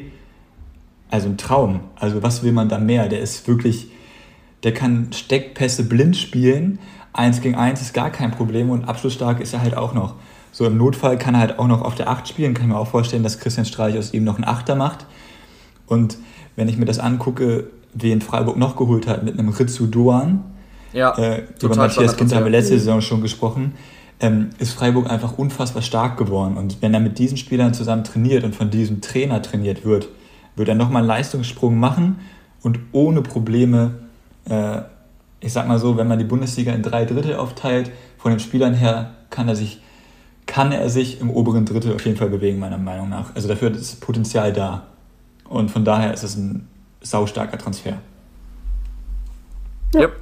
S3: also ein Traum. Also was will man da mehr? Der ist wirklich, der kann Steckpässe blind spielen. Eins gegen eins ist gar kein Problem und abschlussstark ist er halt auch noch. So im Notfall kann er halt auch noch auf der Acht spielen. Kann ich mir auch vorstellen, dass Christian Streich aus ihm noch einen Achter macht. Und wenn ich mir das angucke, wen Freiburg noch geholt hat mit einem Ritsu Doan,
S2: ja,
S3: äh, über Matthias Kind haben wir letzte Saison schon gesprochen, ähm, ist Freiburg einfach unfassbar stark geworden. Und wenn er mit diesen Spielern zusammen trainiert und von diesem Trainer trainiert wird, wird er nochmal einen Leistungssprung machen und ohne Probleme, äh, ich sag mal so, wenn man die Bundesliga in drei Drittel aufteilt, von den Spielern her kann er sich, kann er sich im oberen Drittel auf jeden Fall bewegen, meiner Meinung nach. Also dafür ist Potenzial da. Und von daher ist es ein saustarker Transfer.
S2: Ja. Yep.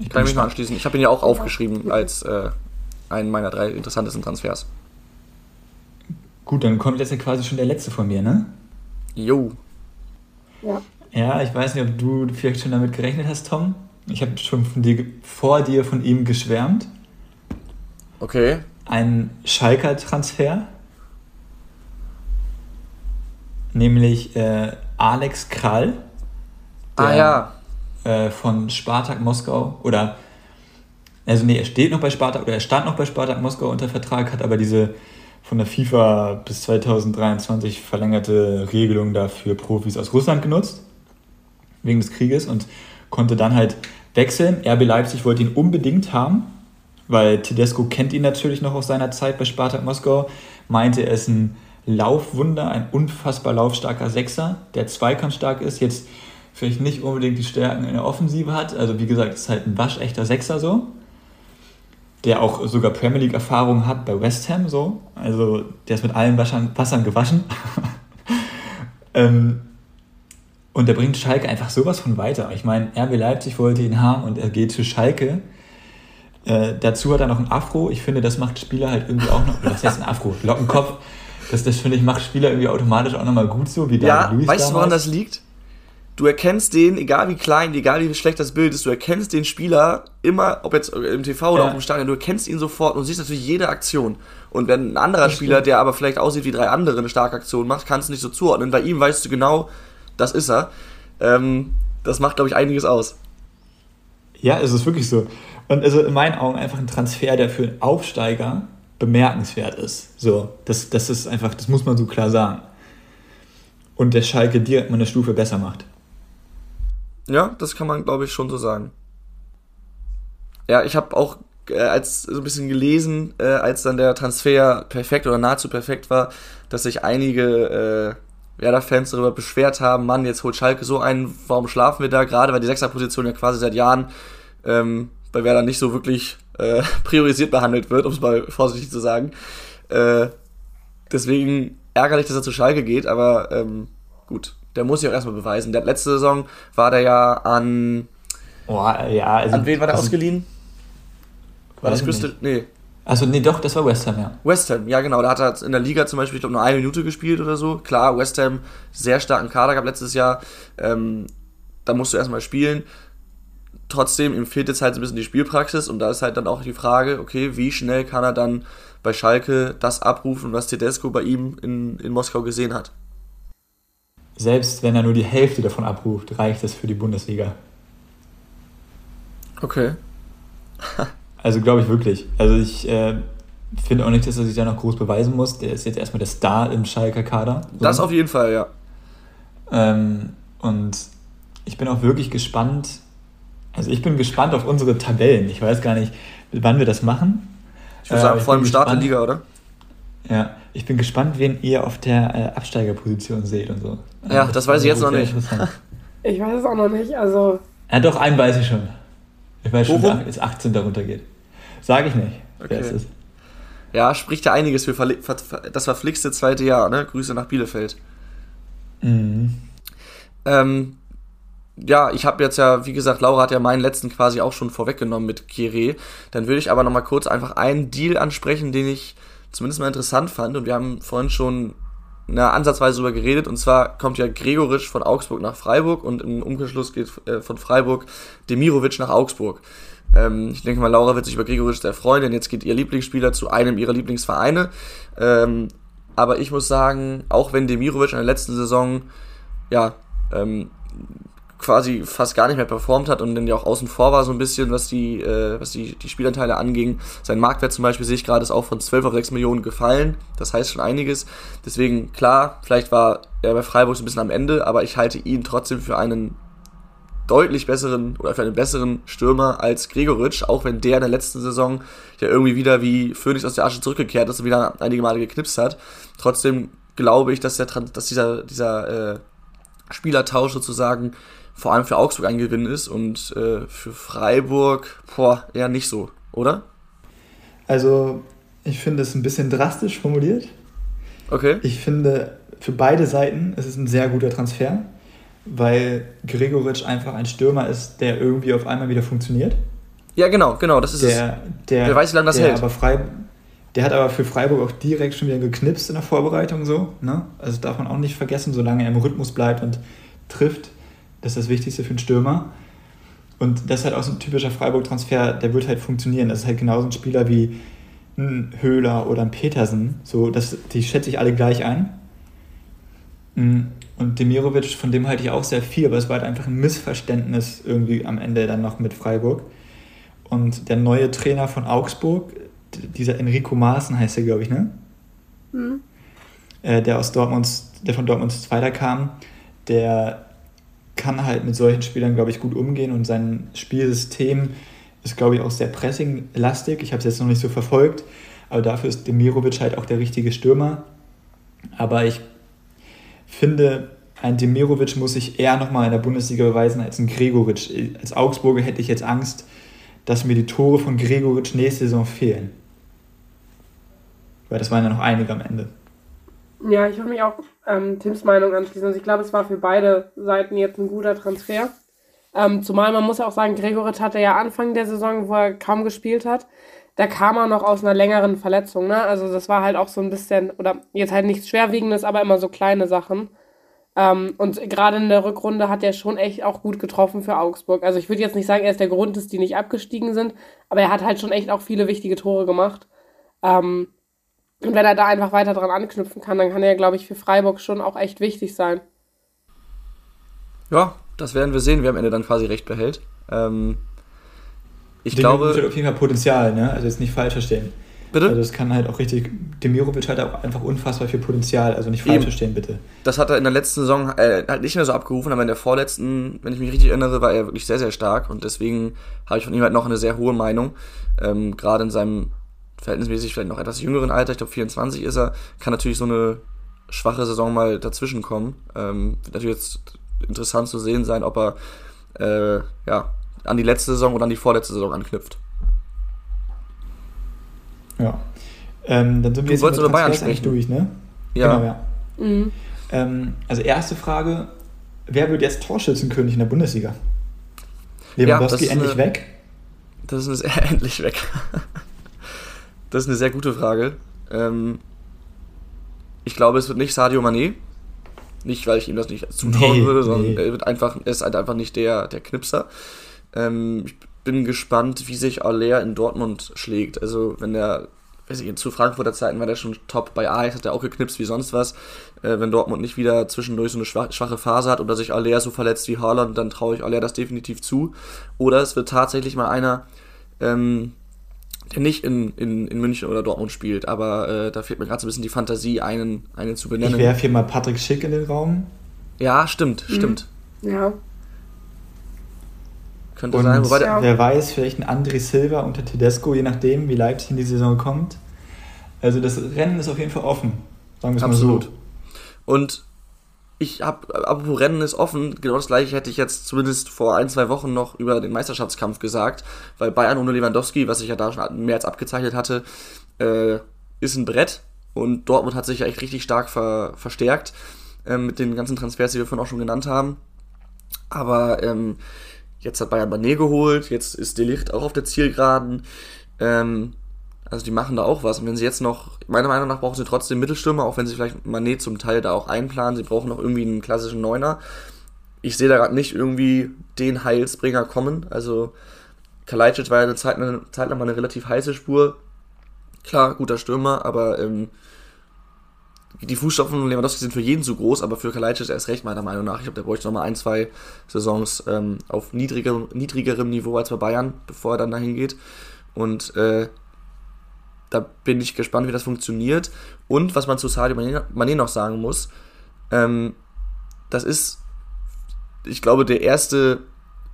S2: Ich kann mich mal anschließen. Ich habe ihn ja auch aufgeschrieben als äh, einen meiner drei interessantesten Transfers.
S3: Gut, dann kommt jetzt ja quasi schon der letzte von mir, ne?
S2: Jo.
S3: Ja. Ja, ich weiß nicht, ob du vielleicht schon damit gerechnet hast, Tom. Ich habe schon von dir, vor dir von ihm geschwärmt.
S2: Okay.
S3: Ein Schalker-Transfer. Nämlich äh, Alex Krall.
S2: ah ja.
S3: Äh, von Spartak Moskau. Oder, also nee, er steht noch bei Spartak, oder er stand noch bei Spartak Moskau unter Vertrag, hat aber diese von der FIFA bis 2023 verlängerte Regelung dafür Profis aus Russland genutzt, wegen des Krieges und konnte dann halt wechseln. RB Leipzig wollte ihn unbedingt haben, weil Tedesco kennt ihn natürlich noch aus seiner Zeit bei Spartak Moskau, meinte, er ist ein Laufwunder, ein unfassbar laufstarker Sechser, der zweikampfstark ist, jetzt vielleicht nicht unbedingt die Stärken in der Offensive hat. Also wie gesagt, ist halt ein waschechter Sechser so, der auch sogar Premier League Erfahrung hat bei West Ham so. Also der ist mit allen Wassern, gewaschen. ähm, und der bringt Schalke einfach sowas von weiter. Ich meine, RB Leipzig wollte ihn haben und er geht zu Schalke. Äh, dazu hat er noch ein Afro. Ich finde, das macht Spieler halt irgendwie auch noch. Was heißt ein Afro? Lockenkopf. Das, das finde ich, macht Spieler irgendwie automatisch auch nochmal gut so, wie
S2: David ja, Luiz Weißt du, woran das liegt? Du erkennst den, egal wie klein, egal wie schlecht das Bild ist, du erkennst den Spieler immer, ob jetzt im TV oder ja. auch im Stadion, du erkennst ihn sofort und siehst natürlich jede Aktion. Und wenn ein anderer das Spieler, stimmt. der aber vielleicht aussieht wie drei andere, eine starke Aktion macht, kannst du nicht so zuordnen. Bei ihm weißt du genau, das ist er. Ähm, das macht, glaube ich, einiges aus.
S3: Ja, es ist wirklich so. Und also in meinen Augen einfach ein Transfer, der für einen Aufsteiger bemerkenswert ist. So, das, das ist einfach, das muss man so klar sagen. Und der Schalke direkt mal eine Stufe besser macht.
S2: Ja, das kann man, glaube ich, schon so sagen. Ja, ich habe auch äh, als so ein bisschen gelesen, äh, als dann der Transfer perfekt oder nahezu perfekt war, dass sich einige äh, Werder-Fans darüber beschwert haben, Mann, jetzt holt Schalke so einen, warum schlafen wir da gerade, weil die Sechserposition ja quasi seit Jahren ähm, bei Werder nicht so wirklich äh, priorisiert behandelt wird, um es mal vorsichtig zu sagen. Äh, deswegen ärgerlich, dass er zu Schalke geht, aber ähm, gut, der muss sich auch erstmal beweisen. Der letzte Saison war der ja an.
S3: Oh, ja, also,
S2: an wen war der also, ausgeliehen? War das Crystal? Nee.
S3: Also nee, doch, das war West Ham, ja.
S2: West Ham, ja genau. Da hat er in der Liga zum Beispiel, ich glaube, nur eine Minute gespielt oder so. Klar, West Ham sehr starken Kader gab letztes Jahr. Ähm, da musst du erstmal spielen trotzdem, ihm fehlt jetzt halt so ein bisschen die Spielpraxis und da ist halt dann auch die Frage, okay, wie schnell kann er dann bei Schalke das abrufen, was Tedesco bei ihm in, in Moskau gesehen hat?
S3: Selbst wenn er nur die Hälfte davon abruft, reicht das für die Bundesliga.
S2: Okay.
S3: also glaube ich wirklich. Also ich äh, finde auch nicht, dass er sich da noch groß beweisen muss. Der ist jetzt erstmal der Star im Schalker Kader.
S2: So. Das auf jeden Fall, ja.
S3: Ähm, und ich bin auch wirklich gespannt, also ich bin gespannt auf unsere Tabellen. Ich weiß gar nicht, wann wir das machen.
S2: Ich würde sagen, äh, vor dem Start der Liga, oder?
S3: Ja, ich bin gespannt, wen ihr auf der äh, Absteigerposition seht und so.
S2: Ja, das, das weiß ich jetzt noch nicht.
S4: ich weiß es auch noch nicht, also...
S3: Ja, doch, einen weiß ich schon. Ich weiß schon, dass 18 darunter geht. Sage ich nicht, okay. wer es ist.
S2: Ja, spricht ja einiges für das verflixte zweite Jahr, ne? Grüße nach Bielefeld. Mhm. Ähm, ja, ich habe jetzt ja, wie gesagt, Laura hat ja meinen letzten quasi auch schon vorweggenommen mit Kire. Dann würde ich aber nochmal kurz einfach einen Deal ansprechen, den ich zumindest mal interessant fand. Und wir haben vorhin schon na, ansatzweise darüber geredet. Und zwar kommt ja Gregoritsch von Augsburg nach Freiburg und im Umkehrschluss geht äh, von Freiburg Demirovic nach Augsburg. Ähm, ich denke mal, Laura wird sich über Gregoritsch sehr freuen, denn jetzt geht ihr Lieblingsspieler zu einem ihrer Lieblingsvereine. Ähm, aber ich muss sagen, auch wenn Demirovic in der letzten Saison ja ähm, quasi fast gar nicht mehr performt hat und dann ja auch außen vor war so ein bisschen, was die, äh, was die, die Spielanteile anging. Sein Marktwert zum Beispiel sehe ich gerade ist auch von 12 auf 6 Millionen gefallen. Das heißt schon einiges. Deswegen, klar, vielleicht war er bei Freiburg so ein bisschen am Ende, aber ich halte ihn trotzdem für einen deutlich besseren oder für einen besseren Stürmer als Gregoritsch, auch wenn der in der letzten Saison ja irgendwie wieder wie Phoenix aus der Asche zurückgekehrt ist und wieder einige Male geknipst hat. Trotzdem glaube ich, dass, der, dass dieser, dieser äh, Spielertausch sozusagen vor allem für Augsburg ein Gewinn ist und äh, für Freiburg, boah, eher nicht so, oder?
S3: Also, ich finde es ein bisschen drastisch formuliert.
S2: Okay.
S3: Ich finde, für beide Seiten ist es ein sehr guter Transfer, weil Gregoritsch einfach ein Stürmer ist, der irgendwie auf einmal wieder funktioniert.
S2: Ja, genau, genau, das ist
S3: der,
S2: es.
S3: Der,
S2: der weiß, wie lange das
S3: der
S2: hält.
S3: Aber frei, der hat aber für Freiburg auch direkt schon wieder geknipst in der Vorbereitung so. Ne? Also darf man auch nicht vergessen, solange er im Rhythmus bleibt und trifft, das ist das Wichtigste für einen Stürmer. Und das ist halt auch so ein typischer Freiburg-Transfer, der wird halt funktionieren. Das ist halt genauso ein Spieler wie ein Höhler oder ein Petersen. So, das, die schätze ich alle gleich ein. Mm, und Demirovic, von dem halte ich auch sehr viel, aber es war halt einfach ein Missverständnis irgendwie am Ende dann noch mit Freiburg. Und der neue Trainer von Augsburg, dieser Enrico Maaßen heißt er, glaube ich, ne? Mhm. Der aus Dortmund, der von Dortmund Zweiter kam, der kann halt mit solchen Spielern, glaube ich, gut umgehen und sein Spielsystem ist, glaube ich, auch sehr pressinglastig. Ich habe es jetzt noch nicht so verfolgt, aber dafür ist Demirovic halt auch der richtige Stürmer. Aber ich finde, ein Demirovic muss sich eher nochmal in der Bundesliga beweisen als ein Gregoritsch. Als Augsburger hätte ich jetzt Angst, dass mir die Tore von Gregoritsch nächste Saison fehlen. Weil das waren ja noch einige am Ende.
S4: Ja, ich würde mich auch ähm, Tims Meinung anschließen. Also ich glaube, es war für beide Seiten jetzt ein guter Transfer. Ähm, zumal man muss ja auch sagen, Gregoritsch hatte ja Anfang der Saison, wo er kaum gespielt hat, da kam er noch aus einer längeren Verletzung. Ne? Also das war halt auch so ein bisschen, oder jetzt halt nichts Schwerwiegendes, aber immer so kleine Sachen. Ähm, und gerade in der Rückrunde hat er schon echt auch gut getroffen für Augsburg. Also ich würde jetzt nicht sagen, er ist der Grund, dass die nicht abgestiegen sind, aber er hat halt schon echt auch viele wichtige Tore gemacht. Ähm, und wenn er da einfach weiter dran anknüpfen kann, dann kann er, glaube ich, für Freiburg schon auch echt wichtig sein.
S2: Ja, das werden wir sehen, wer am Ende dann quasi recht behält. Ähm,
S3: ich Demirovic glaube. hat auf jeden Fall Potenzial, ne? Also jetzt nicht falsch verstehen. Bitte? Also das kann halt auch richtig. Demirovic hat auch einfach unfassbar viel Potenzial, also nicht falsch Eben. verstehen, bitte.
S2: Das hat er in der letzten Saison äh, halt nicht mehr so abgerufen, aber in der vorletzten, wenn ich mich richtig erinnere, war er wirklich sehr, sehr stark und deswegen habe ich von ihm halt noch eine sehr hohe Meinung. Ähm, Gerade in seinem verhältnismäßig vielleicht noch etwas jüngeren Alter, ich glaube 24 ist er, kann natürlich so eine schwache Saison mal dazwischen kommen. Ähm, wird natürlich jetzt interessant zu sehen sein, ob er äh, ja, an die letzte Saison oder an die vorletzte Saison anknüpft.
S3: Ja. Ähm, dann sind wir du jetzt über Bayern sprechen. durch, ne? Ja. Genau, ja. Mhm. Ähm, also erste Frage, wer wird jetzt Torschützenkönig in der Bundesliga? Lewandowski
S2: ja, endlich eine, weg? Das ist endlich weg. das ist eine sehr gute Frage. Ähm, ich glaube, es wird nicht Sadio Mané. Nicht, weil ich ihm das nicht zutrauen nee, würde, sondern nee. er wird einfach, er ist halt einfach nicht der, der Knipser. Ähm, ich bin gespannt, wie sich Aller in Dortmund schlägt. Also, wenn er, weiß ich, zu Frankfurter Zeiten war der schon top. Bei Ajax hat er auch geknipst wie sonst was. Äh, wenn Dortmund nicht wieder zwischendurch so eine schwache Phase hat oder sich Aller so verletzt wie Haaland, dann traue ich Aller das definitiv zu. Oder es wird tatsächlich mal einer, ähm, der nicht in, in, in München oder Dortmund spielt, aber äh, da fehlt mir gerade so ein bisschen die Fantasie, einen, einen zu benennen.
S3: Ich werfe hier mal Patrick Schick in den Raum.
S2: Ja, stimmt, mhm. stimmt.
S4: Ja.
S3: Könnte und sein. Wobei ja. wer weiß, vielleicht ein André Silva unter Tedesco, je nachdem, wie Leipzig in die Saison kommt. Also das Rennen ist auf jeden Fall offen.
S2: Sagen wir es mal so. Und ich habe, apropos Rennen ist offen, genau das gleiche hätte ich jetzt zumindest vor ein, zwei Wochen noch über den Meisterschaftskampf gesagt, weil Bayern ohne Lewandowski, was ich ja da schon mehr als abgezeichnet hatte, äh, ist ein Brett und Dortmund hat sich ja echt richtig stark ver, verstärkt äh, mit den ganzen Transfers, die wir vorhin auch schon genannt haben. Aber ähm, Jetzt hat Bayern Mané geholt, jetzt ist Delicht auch auf der Zielgeraden. Ähm, also die machen da auch was. Und wenn sie jetzt noch, meiner Meinung nach brauchen sie trotzdem Mittelstürmer, auch wenn sie vielleicht Mané zum Teil da auch einplanen. Sie brauchen noch irgendwie einen klassischen Neuner. Ich sehe da gerade nicht irgendwie den Heilsbringer kommen. Also Kalajdzic war ja eine Zeit, eine Zeit lang mal eine relativ heiße Spur. Klar, guter Stürmer, aber ähm, die Fußstapfen von Lewandowski sind für jeden zu groß, aber für Kalajdzic erst recht, meiner Meinung nach. Ich glaube, der bräuchte noch mal ein, zwei Saisons ähm, auf niedrigerem, niedrigerem Niveau als bei Bayern, bevor er dann dahin geht. Und äh, da bin ich gespannt, wie das funktioniert. Und was man zu Sadio Mané noch sagen muss, ähm, das ist, ich glaube, der erste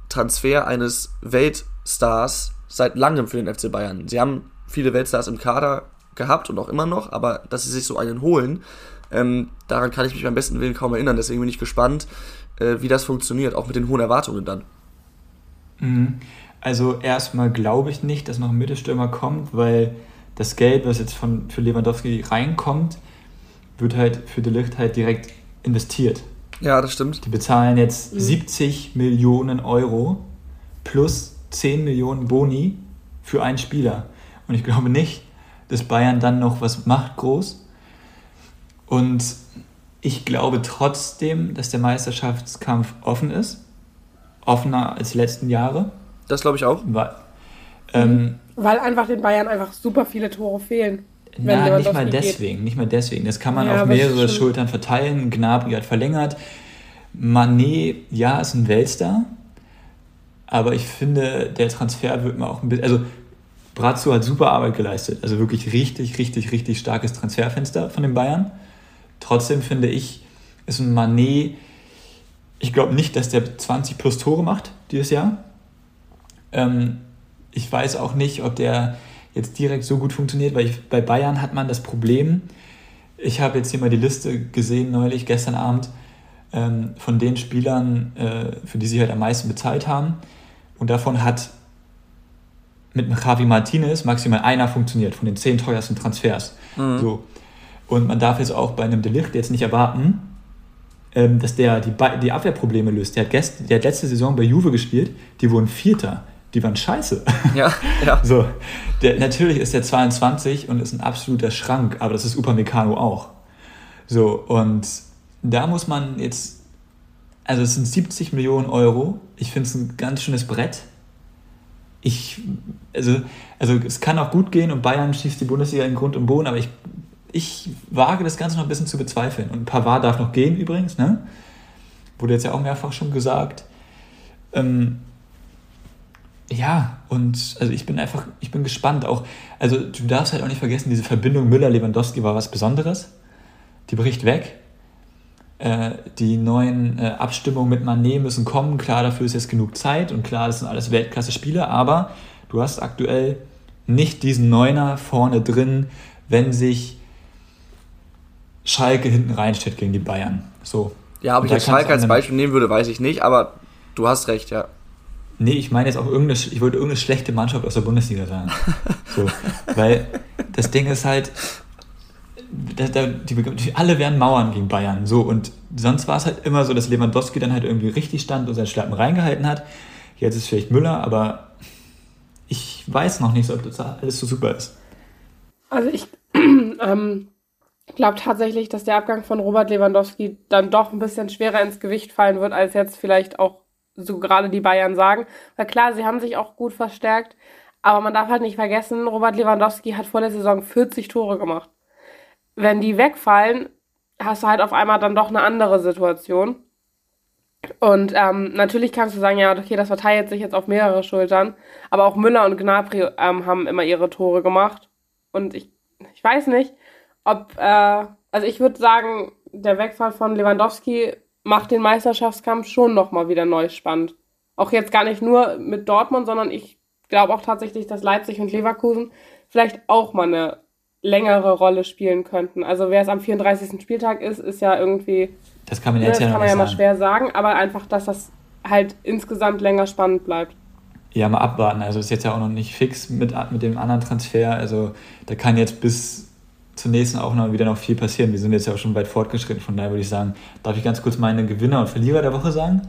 S2: Transfer eines Weltstars seit langem für den FC Bayern. Sie haben viele Weltstars im Kader gehabt und auch immer noch, aber dass sie sich so einen holen, ähm, daran kann ich mich beim besten Willen kaum erinnern. Deswegen bin ich gespannt, äh, wie das funktioniert, auch mit den hohen Erwartungen dann.
S3: Mhm. Also erstmal glaube ich nicht, dass noch ein Mittelstürmer kommt, weil das Geld, was jetzt von, für Lewandowski reinkommt, wird halt für Delicht halt direkt investiert.
S2: Ja, das stimmt.
S3: Die bezahlen jetzt mhm. 70 Millionen Euro plus 10 Millionen Boni für einen Spieler. Und ich glaube nicht, dass Bayern dann noch was macht groß. Und ich glaube trotzdem, dass der Meisterschaftskampf offen ist. Offener als die letzten Jahre.
S2: Das glaube ich auch.
S3: Weil, ähm,
S4: Weil einfach den Bayern einfach super viele Tore fehlen.
S3: Na, nicht mal deswegen, geht. nicht mal deswegen. Das kann man ja, auf mehrere Schultern verteilen. Gnabry hat verlängert. Manet, ja, ist ein Weltstar. Aber ich finde, der Transfer wird mir auch ein bisschen. Also, Brazzo hat super Arbeit geleistet. Also wirklich richtig, richtig, richtig starkes Transferfenster von den Bayern. Trotzdem finde ich, ist ein Manet Ich glaube nicht, dass der 20 plus Tore macht dieses Jahr. Ähm, ich weiß auch nicht, ob der jetzt direkt so gut funktioniert, weil ich, bei Bayern hat man das Problem, ich habe jetzt hier mal die Liste gesehen neulich, gestern Abend, ähm, von den Spielern, äh, für die sie halt am meisten bezahlt haben. Und davon hat mit Javi Martinez maximal einer funktioniert von den zehn teuersten Transfers. Mhm. So. Und man darf jetzt auch bei einem Delicht jetzt nicht erwarten, ähm, dass der die, die Abwehrprobleme löst. Der hat, gest, der hat letzte Saison bei Juve gespielt, die wurden Vierter. Die waren scheiße. Ja, ja. So, der, natürlich ist der 22 und ist ein absoluter Schrank, aber das ist Upamecano auch. So, und da muss man jetzt, also es sind 70 Millionen Euro. Ich finde es ein ganz schönes Brett. Ich, also, also es kann auch gut gehen und Bayern schießt die Bundesliga in Grund und Boden, aber ich, ich wage das Ganze noch ein bisschen zu bezweifeln. Und Pavard darf noch gehen übrigens, ne? Wurde jetzt ja auch mehrfach schon gesagt. Ähm, ja, und also ich bin einfach, ich bin gespannt auch. Also du darfst halt auch nicht vergessen, diese Verbindung Müller-Lewandowski war was Besonderes. Die bricht weg. Äh, die neuen äh, Abstimmungen mit Manet müssen kommen. Klar, dafür ist jetzt genug Zeit und klar, das sind alles Weltklasse-Spieler, aber du hast aktuell nicht diesen Neuner vorne drin, wenn sich Schalke hinten reinstellt gegen die Bayern. So.
S2: Ja, ob ich jetzt Schalke als Beispiel nehmen würde, weiß ich nicht, aber du hast recht, ja.
S3: Nee, ich meine jetzt auch irgendeine, ich wollte irgendeine schlechte Mannschaft aus der Bundesliga sagen. So, weil das Ding ist halt, da, da, die, die, alle werden Mauern gegen Bayern. So, und sonst war es halt immer so, dass Lewandowski dann halt irgendwie richtig stand und seinen Schlappen reingehalten hat. Jetzt ist vielleicht Müller, aber ich weiß noch nicht, ob das alles so super ist.
S4: Also ich ähm, glaube tatsächlich, dass der Abgang von Robert Lewandowski dann doch ein bisschen schwerer ins Gewicht fallen wird, als jetzt vielleicht auch so gerade die Bayern sagen. Weil klar, sie haben sich auch gut verstärkt, aber man darf halt nicht vergessen, Robert Lewandowski hat vor der Saison 40 Tore gemacht wenn die wegfallen, hast du halt auf einmal dann doch eine andere Situation. Und ähm, natürlich kannst du sagen, ja, okay, das verteilt sich jetzt auf mehrere Schultern. Aber auch Müller und Gnabry ähm, haben immer ihre Tore gemacht. Und ich, ich weiß nicht, ob, äh, also ich würde sagen, der Wegfall von Lewandowski macht den Meisterschaftskampf schon nochmal wieder neu spannend. Auch jetzt gar nicht nur mit Dortmund, sondern ich glaube auch tatsächlich, dass Leipzig und Leverkusen vielleicht auch mal eine längere Rolle spielen könnten. Also wer es am 34. Spieltag ist, ist ja irgendwie. Das kann man, ne, das ja, kann man ja mal schwer sagen, aber einfach, dass das halt insgesamt länger spannend bleibt.
S3: Ja, mal abwarten. Also ist jetzt ja auch noch nicht fix mit, mit dem anderen Transfer. Also da kann jetzt bis zur nächsten auch noch wieder noch viel passieren. Wir sind jetzt ja auch schon weit fortgeschritten, von daher würde ich sagen, darf ich ganz kurz meine Gewinner und Verlierer der Woche sagen?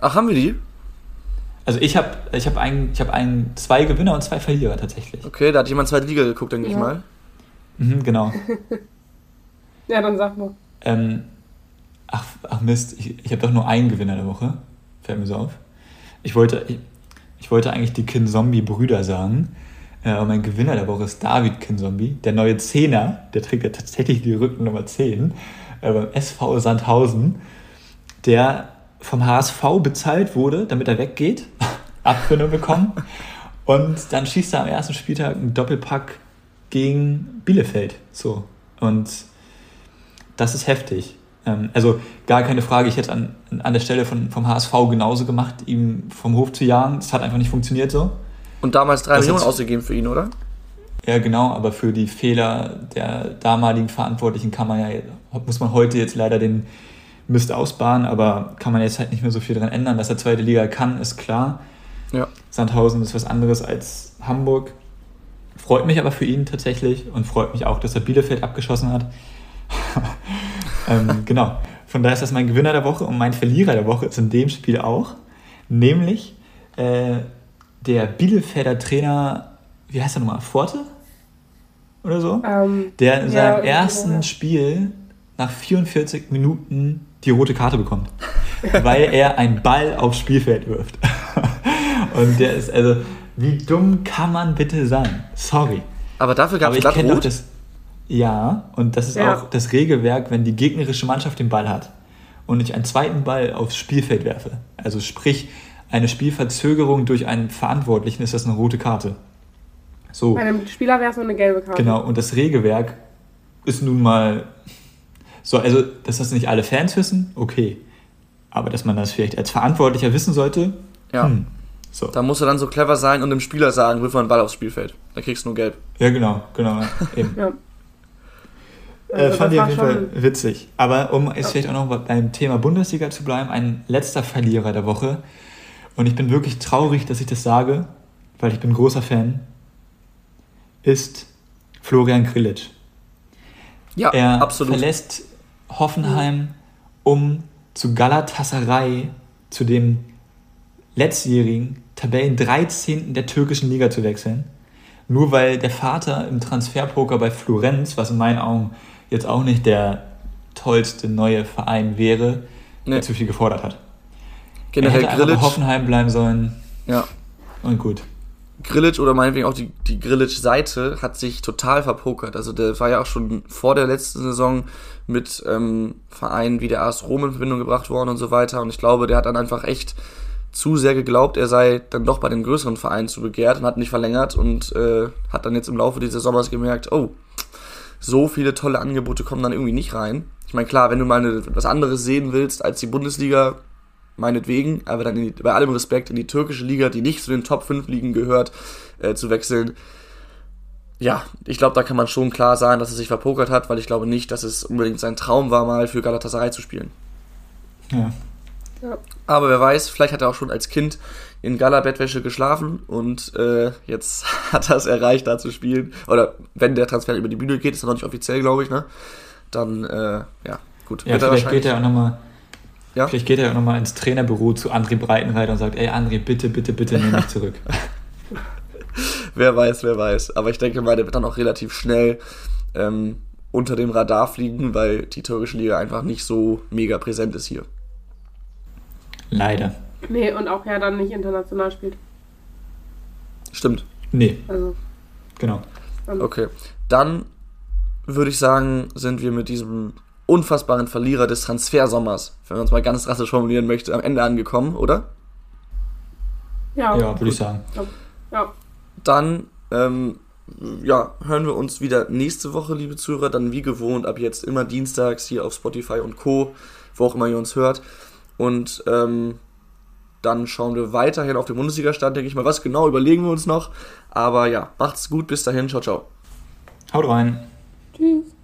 S2: Ach, haben wir die?
S3: Also ich habe ich hab ein, hab ein, zwei Gewinner und zwei Verlierer tatsächlich.
S2: Okay, da hat jemand zweite Liga geguckt, denke ja. ich mal.
S3: Mhm, genau.
S4: ja, dann sag mal.
S3: Ähm, ach, ach Mist, ich, ich habe doch nur einen Gewinner der Woche. Fällt mir so auf. Ich wollte, ich, ich wollte eigentlich die Kinzombie-Brüder sagen. Äh, mein Gewinner der Woche ist David Kinzombie, der neue Zehner. Der trägt ja tatsächlich die Rückennummer 10 äh, beim SV Sandhausen, der vom HSV bezahlt wurde, damit er weggeht. Abfindung bekommen. Und dann schießt er am ersten Spieltag einen Doppelpack gegen Bielefeld. So. Und das ist heftig. Ähm, also gar keine Frage, ich hätte an, an der Stelle von, vom HSV genauso gemacht, ihm vom Hof zu jagen. Das hat einfach nicht funktioniert so.
S2: Und damals drei das Millionen ausgegeben für ihn, oder?
S3: Ja, genau, aber für die Fehler der damaligen Verantwortlichen kann man ja, muss man heute jetzt leider den Mist ausbaden, aber kann man jetzt halt nicht mehr so viel dran ändern. Dass er zweite Liga kann, ist klar. Ja. Sandhausen ist was anderes als Hamburg. Freut mich aber für ihn tatsächlich und freut mich auch, dass er Bielefeld abgeschossen hat. ähm, genau. Von daher ist das mein Gewinner der Woche und mein Verlierer der Woche ist in dem Spiel auch, nämlich äh, der Bielefelder Trainer, wie heißt er nochmal, Forte? Oder so? Ähm, der in seinem ja, ersten ja. Spiel nach 44 Minuten die rote Karte bekommt, weil er einen Ball aufs Spielfeld wirft. und der ist, also, wie dumm kann man bitte sein? Sorry.
S2: Aber dafür gab es glatt
S3: rot? Das, ja, und das ist ja. auch das Regelwerk, wenn die gegnerische Mannschaft den Ball hat und ich einen zweiten Ball aufs Spielfeld werfe. Also sprich, eine Spielverzögerung durch einen Verantwortlichen ist das eine rote Karte.
S4: So. Bei einem Spieler wäre es nur eine gelbe Karte.
S3: Genau, und das Regelwerk ist nun mal so, also, dass das nicht alle Fans wissen, okay. aber dass man das vielleicht als Verantwortlicher wissen sollte.
S2: Ja.
S3: Hm. So.
S2: Da musst du dann so clever sein und dem Spieler sagen, wirf mal einen Ball aufs Spielfeld. Da kriegst du nur gelb.
S3: Ja, genau, genau. Eben.
S4: Ja.
S3: Äh,
S4: Also
S3: fand
S4: das
S3: ich auf jeden Fall witzig. Aber um jetzt vielleicht auch noch beim Thema Bundesliga zu bleiben, ein letzter Verlierer der Woche. Und ich bin wirklich traurig, dass ich das sage, weil ich bin großer Fan, ist Florian Grillitsch.
S2: Ja,
S3: Er
S2: absolut.
S3: verlässt Hoffenheim, um zu Galatasaray, zu dem letztjährigen Tabellen 13. der türkischen Liga zu wechseln. Nur weil der Vater im Transferpoker bei Florenz, was in meinen Augen jetzt auch nicht der tollste neue Verein wäre,
S2: Nee.
S3: zu viel gefordert hat.
S2: Generell
S3: er hätte. Hoffenheim bleiben sollen
S2: Ja.
S3: und gut.
S2: Grillitsch oder meinetwegen auch die, die Grillitsch-Seite hat sich total verpokert. Also der war ja auch schon vor der letzten Saison mit ähm, Vereinen wie der AS Rom in Verbindung gebracht worden und so weiter. Und ich glaube, der hat dann einfach echt zu sehr geglaubt, er sei dann doch bei den größeren Vereinen zu begehrt und hat nicht verlängert und äh, hat dann jetzt im Laufe dieses Sommers gemerkt, oh, so viele tolle Angebote kommen dann irgendwie nicht rein. Ich meine, klar, wenn du mal eine, was anderes sehen willst als die Bundesliga, meinetwegen, aber dann in die, bei allem Respekt in die türkische Liga, die nicht zu den Top 5 Ligen gehört, äh, zu wechseln. Ja, ich glaube, da kann man schon klar sagen, dass er sich verpokert hat, weil ich glaube nicht, dass es unbedingt sein Traum war, mal für Galatasaray zu spielen.
S3: Ja.
S4: Ja.
S2: Aber wer weiß, vielleicht hat er auch schon als Kind in Gala-Bettwäsche geschlafen und äh, jetzt hat er es erreicht, da zu spielen. Oder wenn der Transfer über die Bühne geht, ist er noch nicht offiziell, glaube ich, ne? Dann, äh, ja, gut.
S3: Ja,
S2: er
S3: vielleicht geht er auch nochmal
S2: Ja?
S3: Vielleicht geht er auch nochmal ins Trainerbüro zu André Breitenreiter und sagt, ey André, bitte, bitte, bitte nimm mich zurück.
S2: Wer weiß, wer weiß. Aber ich denke mal, der wird dann auch relativ schnell ähm, unter dem Radar fliegen, weil die türkische Liga einfach nicht so mega präsent ist hier.
S3: Leider.
S4: Nee, und auch ja dann nicht international spielt.
S2: Stimmt.
S3: Nee,
S4: Also,
S3: genau.
S2: Okay. Dann würde ich sagen, sind wir mit diesem unfassbaren Verlierer des Transfersommers, wenn man es mal ganz drastisch formulieren möchte, am Ende angekommen, oder?
S4: ja,
S3: Ja, würde ich sagen.
S4: ja.
S2: Dann ähm, ja, hören wir uns wieder nächste Woche, liebe Zuhörer. Dann wie gewohnt ab jetzt immer dienstags hier auf Spotify und Co., wo auch immer ihr uns hört. Und ähm, dann schauen wir weiterhin auf den Bundesliga-Stand, denke ich mal. Was genau überlegen wir uns noch. Aber ja, macht's gut, bis dahin, ciao, ciao.
S3: Haut rein.
S4: Tschüss.